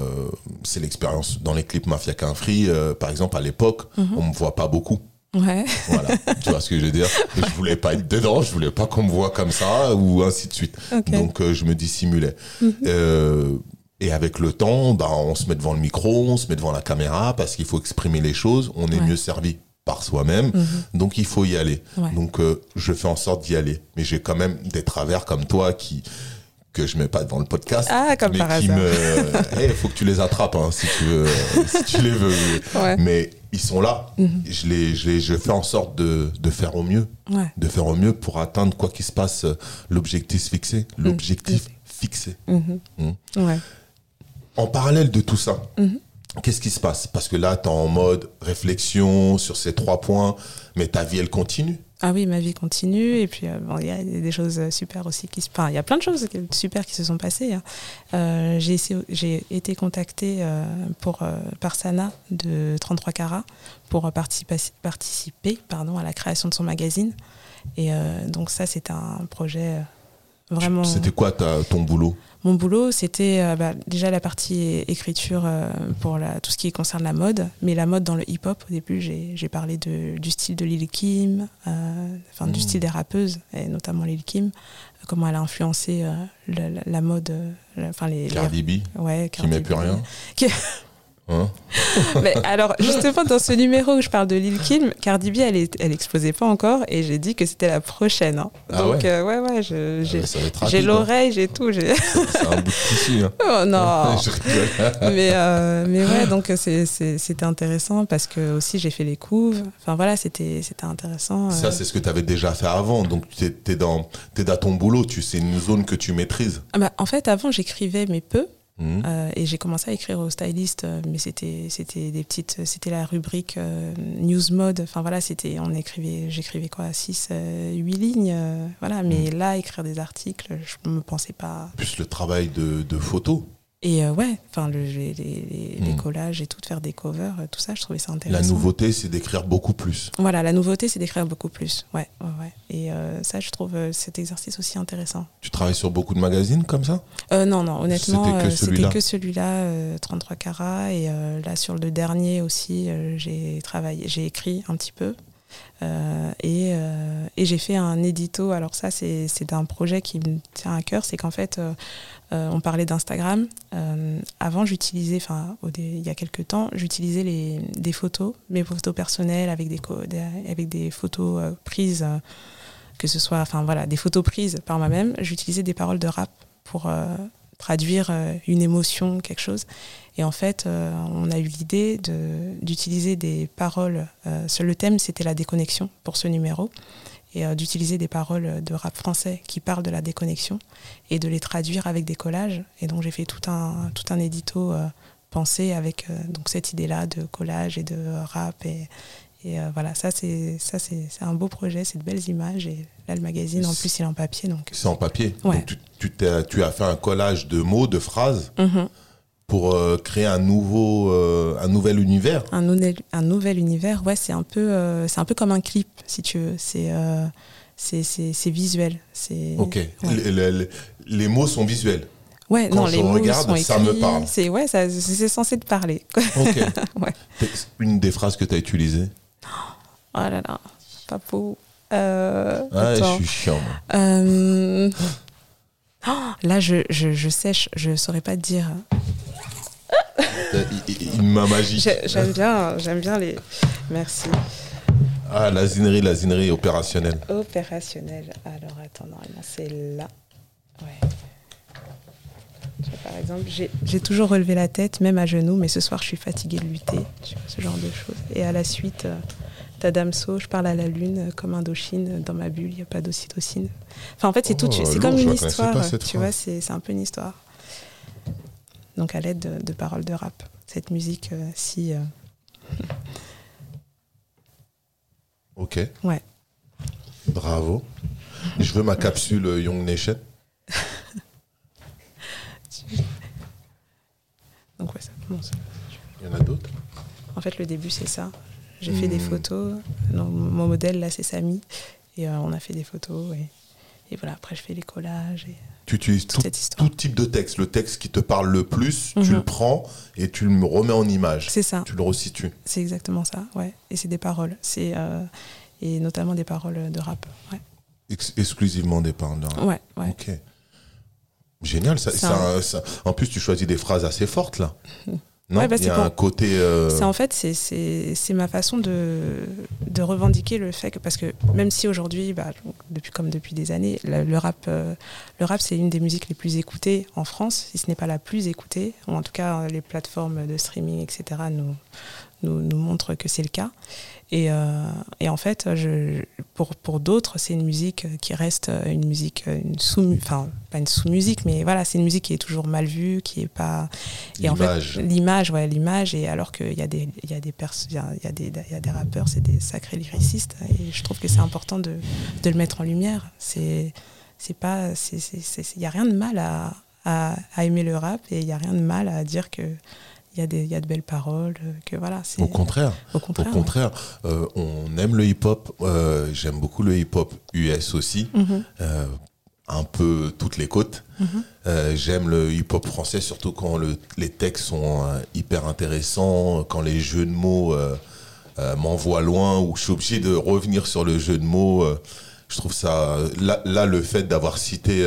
Speaker 2: c'est l'expérience. Dans les clips Mafia qu'un free, euh, par exemple, à l'époque,
Speaker 1: Mhm.
Speaker 2: on me voit pas beaucoup.
Speaker 1: Ouais.
Speaker 2: Voilà, tu vois ce que je veux dire? Je voulais pas être dedans, je voulais pas qu'on me voit comme ça ou ainsi de suite. Donc euh, je me dissimulais.
Speaker 1: Mhm.
Speaker 2: Et avec le temps, bah, on se met devant le micro, on se met devant la caméra parce qu'il faut exprimer les choses. On est
Speaker 1: Ouais.
Speaker 2: mieux servi par soi-même,
Speaker 1: Mhm.
Speaker 2: donc il faut y aller.
Speaker 1: Ouais.
Speaker 2: Donc euh, je fais en sorte d'y aller. Mais j'ai quand même des travers comme toi qui que je mets pas devant le podcast.
Speaker 1: Ah, comme
Speaker 2: mais
Speaker 1: par
Speaker 2: qui
Speaker 1: hasard.
Speaker 2: me. Il faut que tu les attrapes hein, si tu veux, si tu les veux.
Speaker 1: Ouais.
Speaker 2: Mais ils sont là.
Speaker 1: Mhm.
Speaker 2: Je les, je les, je fais en sorte de, de faire au mieux,
Speaker 1: Ouais.
Speaker 2: de faire au mieux pour atteindre quoi qu'il se passe, euh, l'objectif fixé, l'objectif fixé.
Speaker 1: Mhm.
Speaker 2: Mhm.
Speaker 1: Ouais.
Speaker 2: En parallèle de tout ça,
Speaker 1: Mhm.
Speaker 2: qu'est-ce qui se passe? Parce que là, tu es en mode réflexion sur ces trois points, mais ta vie, elle continue.
Speaker 1: Ah oui, ma vie continue. Et puis, euh, il y a des choses super aussi qui se Enfin, il y a plein de choses super qui se sont passées. hein. Euh, j'ai été contactée euh, par Sana de 33 carats pour participer pardon, à la création de son magazine. Et donc, ça, c'était un projet vraiment.
Speaker 2: C'était quoi ta, ton boulot?
Speaker 1: Mon boulot, c'était euh, bah, déjà la partie écriture euh, pour la, tout ce qui concerne la mode, mais la mode dans le hip-hop. Au début, j'ai parlé de, du style de Lil Kim, euh, enfin du
Speaker 2: Mm.
Speaker 1: style des rappeuses, et notamment Lil Kim, euh, comment elle a influencé euh, la, la- la mode, la- enfin les, les-
Speaker 2: Cardi B,
Speaker 1: ouais,
Speaker 2: qui met plus rien?
Speaker 1: Qui-
Speaker 2: Hein
Speaker 1: Mais alors, justement, dans ce numéro où je parle de Lil Kim, Cardi B, elle, est, elle explosait pas encore, et j'ai dit que c'était la prochaine. hein.
Speaker 2: Ah
Speaker 1: Donc,
Speaker 2: ouais
Speaker 1: euh, ouais, ouais, j'ai
Speaker 2: Ah
Speaker 1: j'ai
Speaker 2: hein.
Speaker 1: l'oreille, j'ai tout.
Speaker 2: C'est un bout de tissu.
Speaker 1: Oh non mais, euh, mais ouais, donc c'est- c'était intéressant parce que aussi j'ai fait les couves. Enfin voilà, c'était intéressant. euh.
Speaker 2: Ça, c'est ce que tu avais déjà fait avant. Donc, tu es, dans, t'es dans ton boulot. Tu, c'est une zone que tu maîtrises.
Speaker 1: Ah bah, en fait, avant, j'écrivais mais peu.
Speaker 2: Mhm.
Speaker 1: euh, et j'ai commencé à écrire au styliste, euh, mais c'était c'était des petites, c'était la rubrique euh, news mode. Enfin voilà, c'était on écrivait, j'écrivais quoi, 6, 8 lignes, euh, voilà. Mais là, écrire des articles, je me pensais pas.
Speaker 2: Plus le travail de, de photo.
Speaker 1: Et euh, ouais, enfin le, les, les- les
Speaker 2: Mm.
Speaker 1: collages et tout, de faire des covers, euh, tout ça, je trouvais ça
Speaker 2: La
Speaker 1: intéressant.
Speaker 2: nouveauté, c'est d'écrire beaucoup plus.
Speaker 1: Voilà, la nouveauté, c'est d'écrire beaucoup plus. Ouais, ouais, ouais. Et euh, ça, je trouve euh, cet exercice aussi intéressant.
Speaker 2: Tu travailles sur beaucoup de magazines comme ça?
Speaker 1: Non, non, honnêtement,
Speaker 2: C'était que celui-là.
Speaker 1: euh, 33 carats. Et là, sur le dernier aussi, j'ai travaillé, j'ai écrit un petit peu. Euh, et euh, et j'ai fait un édito. Alors ça, c'est c'est un projet qui me tient à cœur. C'est qu'en fait, euh, euh, on parlait d'Instagram. Euh, avant, j'utilisais, enfin, il y a quelques temps, j'utilisais des photos, mes photos personnelles avec des, avec des photos euh, prises, que ce soit, enfin voilà, des photos prises par moi-même. J'utilisais des paroles de rap pour traduire une émotion, quelque chose. Et en fait, on a eu l'idée d'utiliser des paroles. sur le thème, c'était la déconnexion pour ce numéro. Et euh, d'utiliser des paroles de rap français qui parlent de la déconnexion et de les traduire avec des collages. Et donc, j'ai fait tout un, tout un édito euh, pensé avec euh, donc cette idée-là de collage et de rap. Et, et voilà, ça, c'est un beau projet, c'est de belles images. Et là, le magazine, en plus, il est en papier.
Speaker 2: C'est en papier.
Speaker 1: Ouais.
Speaker 2: Donc, tu, tu, t'es- tu as fait un collage de mots, de phrases
Speaker 1: Mhm.
Speaker 2: Pour euh, créer un, nouveau, euh, un nouvel univers.
Speaker 1: un, nouvel, un nouvel univers, ouais, c'est un peu, euh, c'est un peu comme un clip, si tu veux. C'est, c'est, visuel. C'est,
Speaker 2: Ok.
Speaker 1: Ouais,
Speaker 2: Les, les- les mots sont visuels.
Speaker 1: Ouais,
Speaker 2: Quand
Speaker 1: non,
Speaker 2: je
Speaker 1: les mots
Speaker 2: regarde,
Speaker 1: sont
Speaker 2: ça me parle.
Speaker 1: C'est, ouais, c'est censé te parler.
Speaker 2: Ok.
Speaker 1: Ouais.
Speaker 2: Une des phrases que tu as utilisées.
Speaker 1: Oh là là, pas beau.
Speaker 2: Ah, je suis chiant. moi.
Speaker 1: Oh, là, je, je, je sèche, je saurais pas te dire.
Speaker 2: Il, il- il m'a magique.
Speaker 1: J'ai- J'aime bien, j'aime bien les. Merci.
Speaker 2: Ah, la zinerie, la zinerie opérationnelle.
Speaker 1: Opérationnel. Alors, attends, normalement, c'est là. Ouais. Par exemple, j'ai toujours relevé la tête, même à genoux, mais ce soir, je suis fatiguée de lutter, tu vois, ce genre de choses. Et à la suite, euh, Tadamso, je parle à la lune comme Indochine, dans ma bulle, il n'y a pas d'ocytocine. Enfin, en fait, c'est tout,
Speaker 2: Oh,
Speaker 1: c'est comme une histoire,
Speaker 2: cette
Speaker 1: tu vois, c'est c'est un peu une histoire. Donc, à l'aide de, de paroles de rap, cette musique euh, si. euh,
Speaker 2: Ok.
Speaker 1: Ouais.
Speaker 2: Bravo. Je veux ma capsule euh, Young Nation.
Speaker 1: donc, ouais, ça commence.
Speaker 2: Il y en a d'autres?
Speaker 1: En fait, le début, c'est ça. J'ai fait des
Speaker 2: Hmm.
Speaker 1: photos. Non, mon modèle, là, c'est Samy. Et euh, on a fait des photos. Et, et voilà, après, je fais les collages et
Speaker 2: Tu utilises tout, type de texte. Le texte qui te parle le plus, tu
Speaker 1: Mhm.
Speaker 2: le prends et tu le remets en image.
Speaker 1: C'est ça,
Speaker 2: Tu le resitues.
Speaker 1: c'est exactement ça. Ouais. Et c'est des paroles. C'est, euh, et notamment des paroles de rap. Ouais,
Speaker 2: Ex- exclusivement des paroles. de rap.
Speaker 1: ouais. ouais.
Speaker 2: Ok. Génial. Ça,
Speaker 1: Ça-
Speaker 2: ça- ça- En plus, tu choisis des phrases assez fortes, là. Non,
Speaker 1: Ouais, bah,
Speaker 2: il y
Speaker 1: c'est
Speaker 2: a
Speaker 1: pour-
Speaker 2: un côté... euh,
Speaker 1: C'est en fait, c'est- c'est c'est ma façon de, de revendiquer le fait que, parce que même si aujourd'hui, bah, depuis, comme depuis des années, le, le rap, euh, le rap c'est une des musiques les plus écoutées en France, si ce n'est pas la plus écoutée, ou en tout cas euh, les plateformes de streaming, etc., nous, nous, nous montrent que c'est le cas. Et, euh, et en fait, je, pour, pour d'autres, c'est une musique qui reste une musique, une sous, enfin pas une sous-musique, mais voilà, c'est une musique qui est toujours mal vue, qui est pas. Et en fait,
Speaker 2: L'image.
Speaker 1: l'image, ouais, l'image. Et alors qu'il y a des, il y a des il y a, y a des, y a des rappeurs, c'est des sacrés lyricistes. Et je trouve que c'est important de, de le mettre en lumière. C'est, c'est pas, il y a rien de mal à, à, à aimer le rap et il y a rien de mal à dire que il y a des, y a de belles paroles, que voilà. C'est,
Speaker 2: Au contraire.
Speaker 1: au
Speaker 2: Au
Speaker 1: contraire.
Speaker 2: contraire, euh, on aime le hip-hop. euh, J'aime beaucoup le hip-hop US aussi.
Speaker 1: Mhm,
Speaker 2: euh, un peu toutes les côtes.
Speaker 1: mhm.
Speaker 2: Euh, J'aime le hip-hop français, surtout quand le- les textes sont euh, hyper intéressants, quand les jeux de mots euh, euh, m'envoient loin, ou je suis obligé de revenir sur le jeu de mots. euh, je trouve ça. Là, là, le fait d'avoir cité.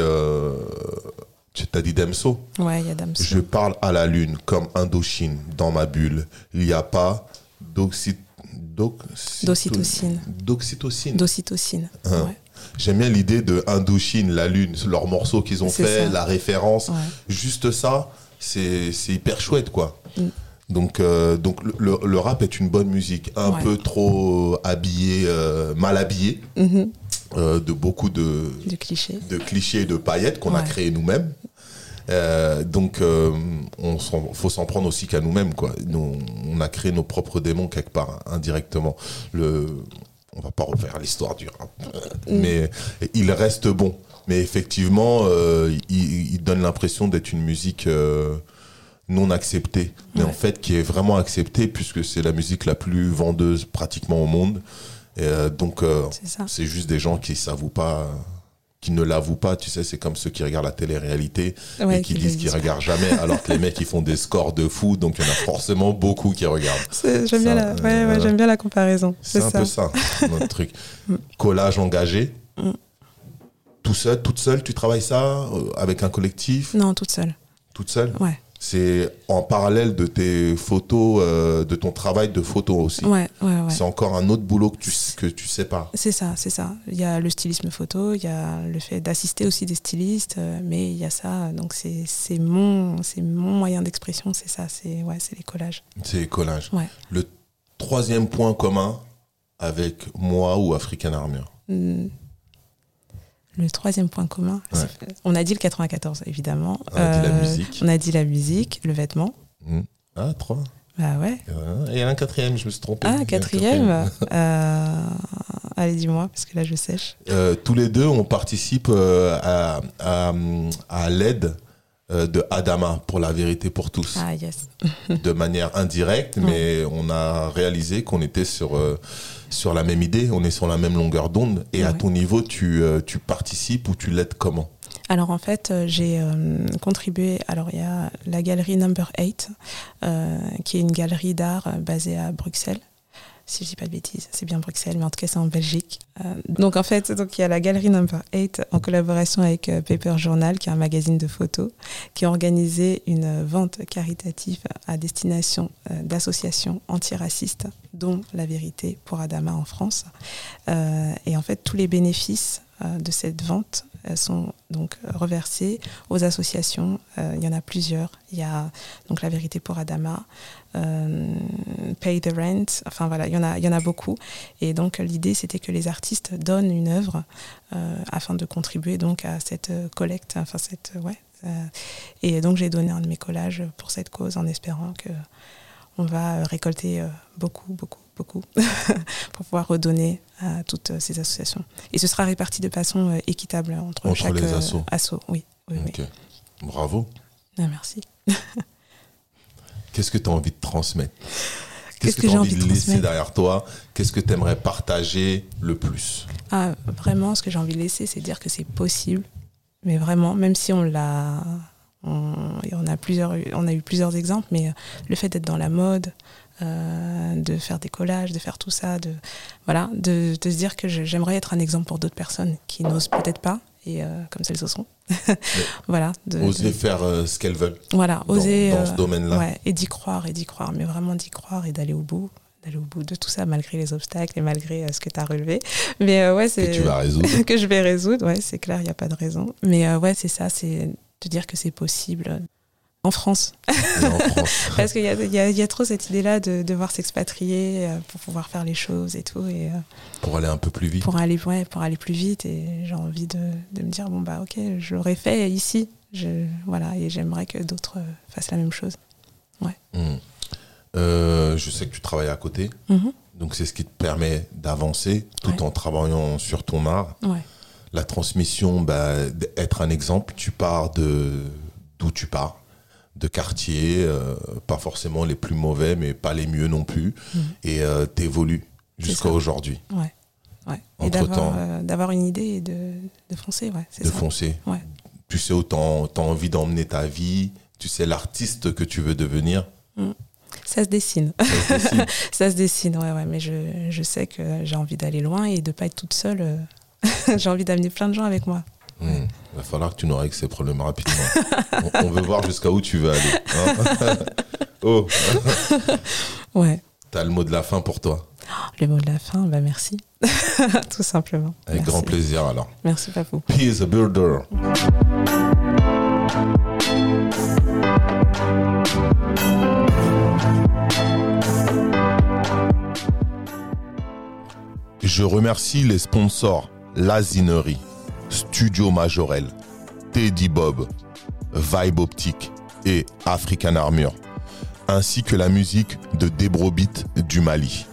Speaker 2: Tu as dit Demso
Speaker 1: Ouais, il y a Damso.
Speaker 2: Je parle à la lune comme Indochine dans ma bulle. Il n'y a pas d'oxy- d'oxyto-
Speaker 1: D'ocytocine.
Speaker 2: D'oxytocine.
Speaker 1: D'ocytocine.
Speaker 2: Hein.
Speaker 1: Ouais,
Speaker 2: J'aime bien l'idée de Indochine, la lune, leur morceau qu'ils ont fait,
Speaker 1: ça.
Speaker 2: la référence.
Speaker 1: ouais.
Speaker 2: Juste ça, c'est hyper chouette, quoi.
Speaker 1: Mm.
Speaker 2: Donc, euh, donc le, le- rap est une bonne musique, un
Speaker 1: Ouais.
Speaker 2: peu trop habillé, euh, mal habillé,
Speaker 1: Mhm.
Speaker 2: Euh, de beaucoup de, de clichés et de paillettes qu'on a créés nous-mêmes. Euh, donc, euh, on faut s'en prendre aussi qu'à nous-mêmes, quoi. Nous, on a créé nos propres démons quelque part, indirectement. Le, on va pas refaire l'histoire du rap, euh,
Speaker 1: Mm.
Speaker 2: mais il reste bon. Mais effectivement, euh, il, il donne l'impression d'être une musique non acceptée, mais
Speaker 1: Ouais.
Speaker 2: en fait qui est vraiment acceptée puisque c'est la musique la plus vendeuse pratiquement au monde. Et, euh, donc, euh,
Speaker 1: C'est
Speaker 2: juste des gens qui s'avouent pas, qui ne l'avouent pas. Tu sais, c'est comme ceux qui regardent la télé-réalité
Speaker 1: Ouais,
Speaker 2: et qui disent qu'ils regardent jamais, alors que les mecs ils font des scores de fou, donc il y en a forcément beaucoup qui regardent.
Speaker 1: J'aime bien, la...
Speaker 2: euh,
Speaker 1: ouais, ouais,
Speaker 2: voilà.
Speaker 1: j'aime bien la comparaison.
Speaker 2: C'est un peu ça, notre truc.
Speaker 1: Mm.
Speaker 2: Collage engagé.
Speaker 1: Mm.
Speaker 2: Tout seul, toute seule, tu travailles ça euh, avec un collectif,
Speaker 1: Non, toute seule.
Speaker 2: toute seule?
Speaker 1: Ouais.
Speaker 2: C'est en parallèle de tes photos, euh, de ton travail de photo aussi.
Speaker 1: Ouais, ouais, ouais.
Speaker 2: C'est encore un autre boulot que tu que tu sais pas.
Speaker 1: C'est ça, c'est ça. Il y a le stylisme photo, il y a le fait d'assister aussi des stylistes, euh, mais il y a ça. Donc c'est c'est mon, c'est mon moyen d'expression, c'est ça. C'est ouais, c'est les collages.
Speaker 2: C'est collage.
Speaker 1: Ouais.
Speaker 2: Le troisième point commun avec moi ou African Armure?
Speaker 1: Hmm. Le troisième point commun,
Speaker 2: Ouais.
Speaker 1: on a dit le 94 évidemment.
Speaker 2: On a dit la
Speaker 1: Euh,
Speaker 2: musique.
Speaker 1: On a dit la musique, le vêtement.
Speaker 2: Mm. Ah, trois.
Speaker 1: Bah ouais.
Speaker 2: Et il y en a un quatrième, je me suis trompé.
Speaker 1: Ah,
Speaker 2: un
Speaker 1: quatrième. euh, allez, dis-moi, parce que là je sèche.
Speaker 2: Euh, tous les deux, on participe euh, à, à, à l'aide euh, de Adama pour la vérité pour tous,
Speaker 1: Ah yes.
Speaker 2: de manière indirecte, mais on a réalisé qu'on était sur, euh, sur la même idée, on est sur la même longueur d'onde. Et à
Speaker 1: Ouais.
Speaker 2: ton niveau, tu, euh, tu participes ou tu l'aides comment?
Speaker 1: Alors en fait, j'ai euh, contribué. Alors il y a la galerie Number 8, euh, qui est une galerie d'art basée à Bruxelles. Si je dis pas de bêtises, c'est bien Bruxelles, mais en tout cas c'est en Belgique. Euh, donc en fait, donc il y a la galerie Number 8 en collaboration avec euh, Paper Journal, qui est un magazine de photos, qui a organisé une vente caritative à destination euh, d'associations antiracistes, dont La Vérité pour Adama en France. Et en fait, tous les bénéfices de cette vente sont donc reversées aux associations. il y en a plusieurs. Il y a donc La Vérité pour Adama, Pay the Rent. Enfin voilà, il y en a, il y en a beaucoup. Et donc l'idée, c'était que les artistes donnent une œuvre afin de contribuer donc à cette collecte, enfin cette ouais. et donc j'ai donné un de mes collages pour cette cause en espérant que on va récolter beaucoup, beaucoup beaucoup pour pouvoir redonner à toutes ces associations. Et ce sera réparti de façon euh, équitable entre, chaque
Speaker 2: les
Speaker 1: euh, assos. Oui,
Speaker 2: Bravo.
Speaker 1: Ah, merci.
Speaker 2: Qu'est-ce que tu as envie de transmettre? Qu'est-ce que tu as envie de, laisser derrière toi? Qu'est-ce que tu aimerais partager le plus?
Speaker 1: Ah, Vraiment, ce que j'ai envie de laisser, c'est dire que c'est possible. Mais vraiment, même si on l'a. On, a plusieurs, on a eu plusieurs exemples, mais euh, le fait d'être dans la mode, euh, de faire des collages, de faire tout ça, de, voilà, de, se dire que j'aimerais être un exemple pour d'autres personnes qui n'osent peut-être pas, et euh, comme ça, elles oseront. voilà.
Speaker 2: De, oser faire euh, ce qu'elles veulent.
Speaker 1: Voilà, oser.
Speaker 2: Dans, ce domaine-là.
Speaker 1: Ouais, et d'y croire, et d'y croire, mais vraiment d'y croire et d'aller au bout d'aller au bout de tout ça malgré les obstacles et malgré ce que tu as relevé. Mais ouais, c'est
Speaker 2: que tu vas résoudre.
Speaker 1: que je vais résoudre, ouais, c'est clair, il n'y a pas de raison. Mais ouais, c'est ça, c'est de dire que c'est possible en France. Parce qu'il y, a, trop cette idée-là de devoir s'expatrier euh, pour pouvoir faire les choses et tout. Et, euh,
Speaker 2: pour aller un peu plus vite.
Speaker 1: Pour aller, ouais, pour aller plus vite. Et j'ai envie de, me dire, bon, bah ok, je l'aurais fait ici. Je, voilà, et j'aimerais que d'autres euh, fassent la même chose. Ouais.
Speaker 2: Hmm. je sais que tu travailles à côté. Mm-hmm. Donc c'est ce qui te permet d'avancer tout en travaillant sur ton art.
Speaker 1: Ouais.
Speaker 2: La transmission, bah, être un exemple, tu pars de d'où tu pars de quartier, euh, pas forcément les plus mauvais, mais pas les mieux non plus. Mm. Et euh, t'évolues jusqu'à aujourd'hui.
Speaker 1: Ouais. ouais. Et euh, d'avoir une idée et de, de foncer, ouais.
Speaker 2: De foncer.
Speaker 1: Ouais.
Speaker 2: Tu sais où tu as envie d'emmener ta vie, tu sais l'artiste que tu veux devenir.
Speaker 1: Mm. Ça se dessine. Ça se dessine. Ça se dessine, ouais, ouais. Mais je, je sais que j'ai envie d'aller loin et de pas être toute seule. j'ai envie d'amener plein de gens avec moi.
Speaker 2: Il va falloir que tu nous règles ces problèmes rapidement. on, veut voir jusqu'à où tu veux aller. Hein. oh
Speaker 1: Ouais.
Speaker 2: T'as le mot de la fin pour toi
Speaker 1: Le mot de la fin, bah merci. Tout simplement.
Speaker 2: Avec grand plaisir alors.
Speaker 1: Merci Papou.
Speaker 2: Peace a builder. Je remercie les sponsors Lazinerie Studio Majorel, Teddy Bob, Vibe Optique et African Armure, ainsi que la musique de Debrobit du Mali.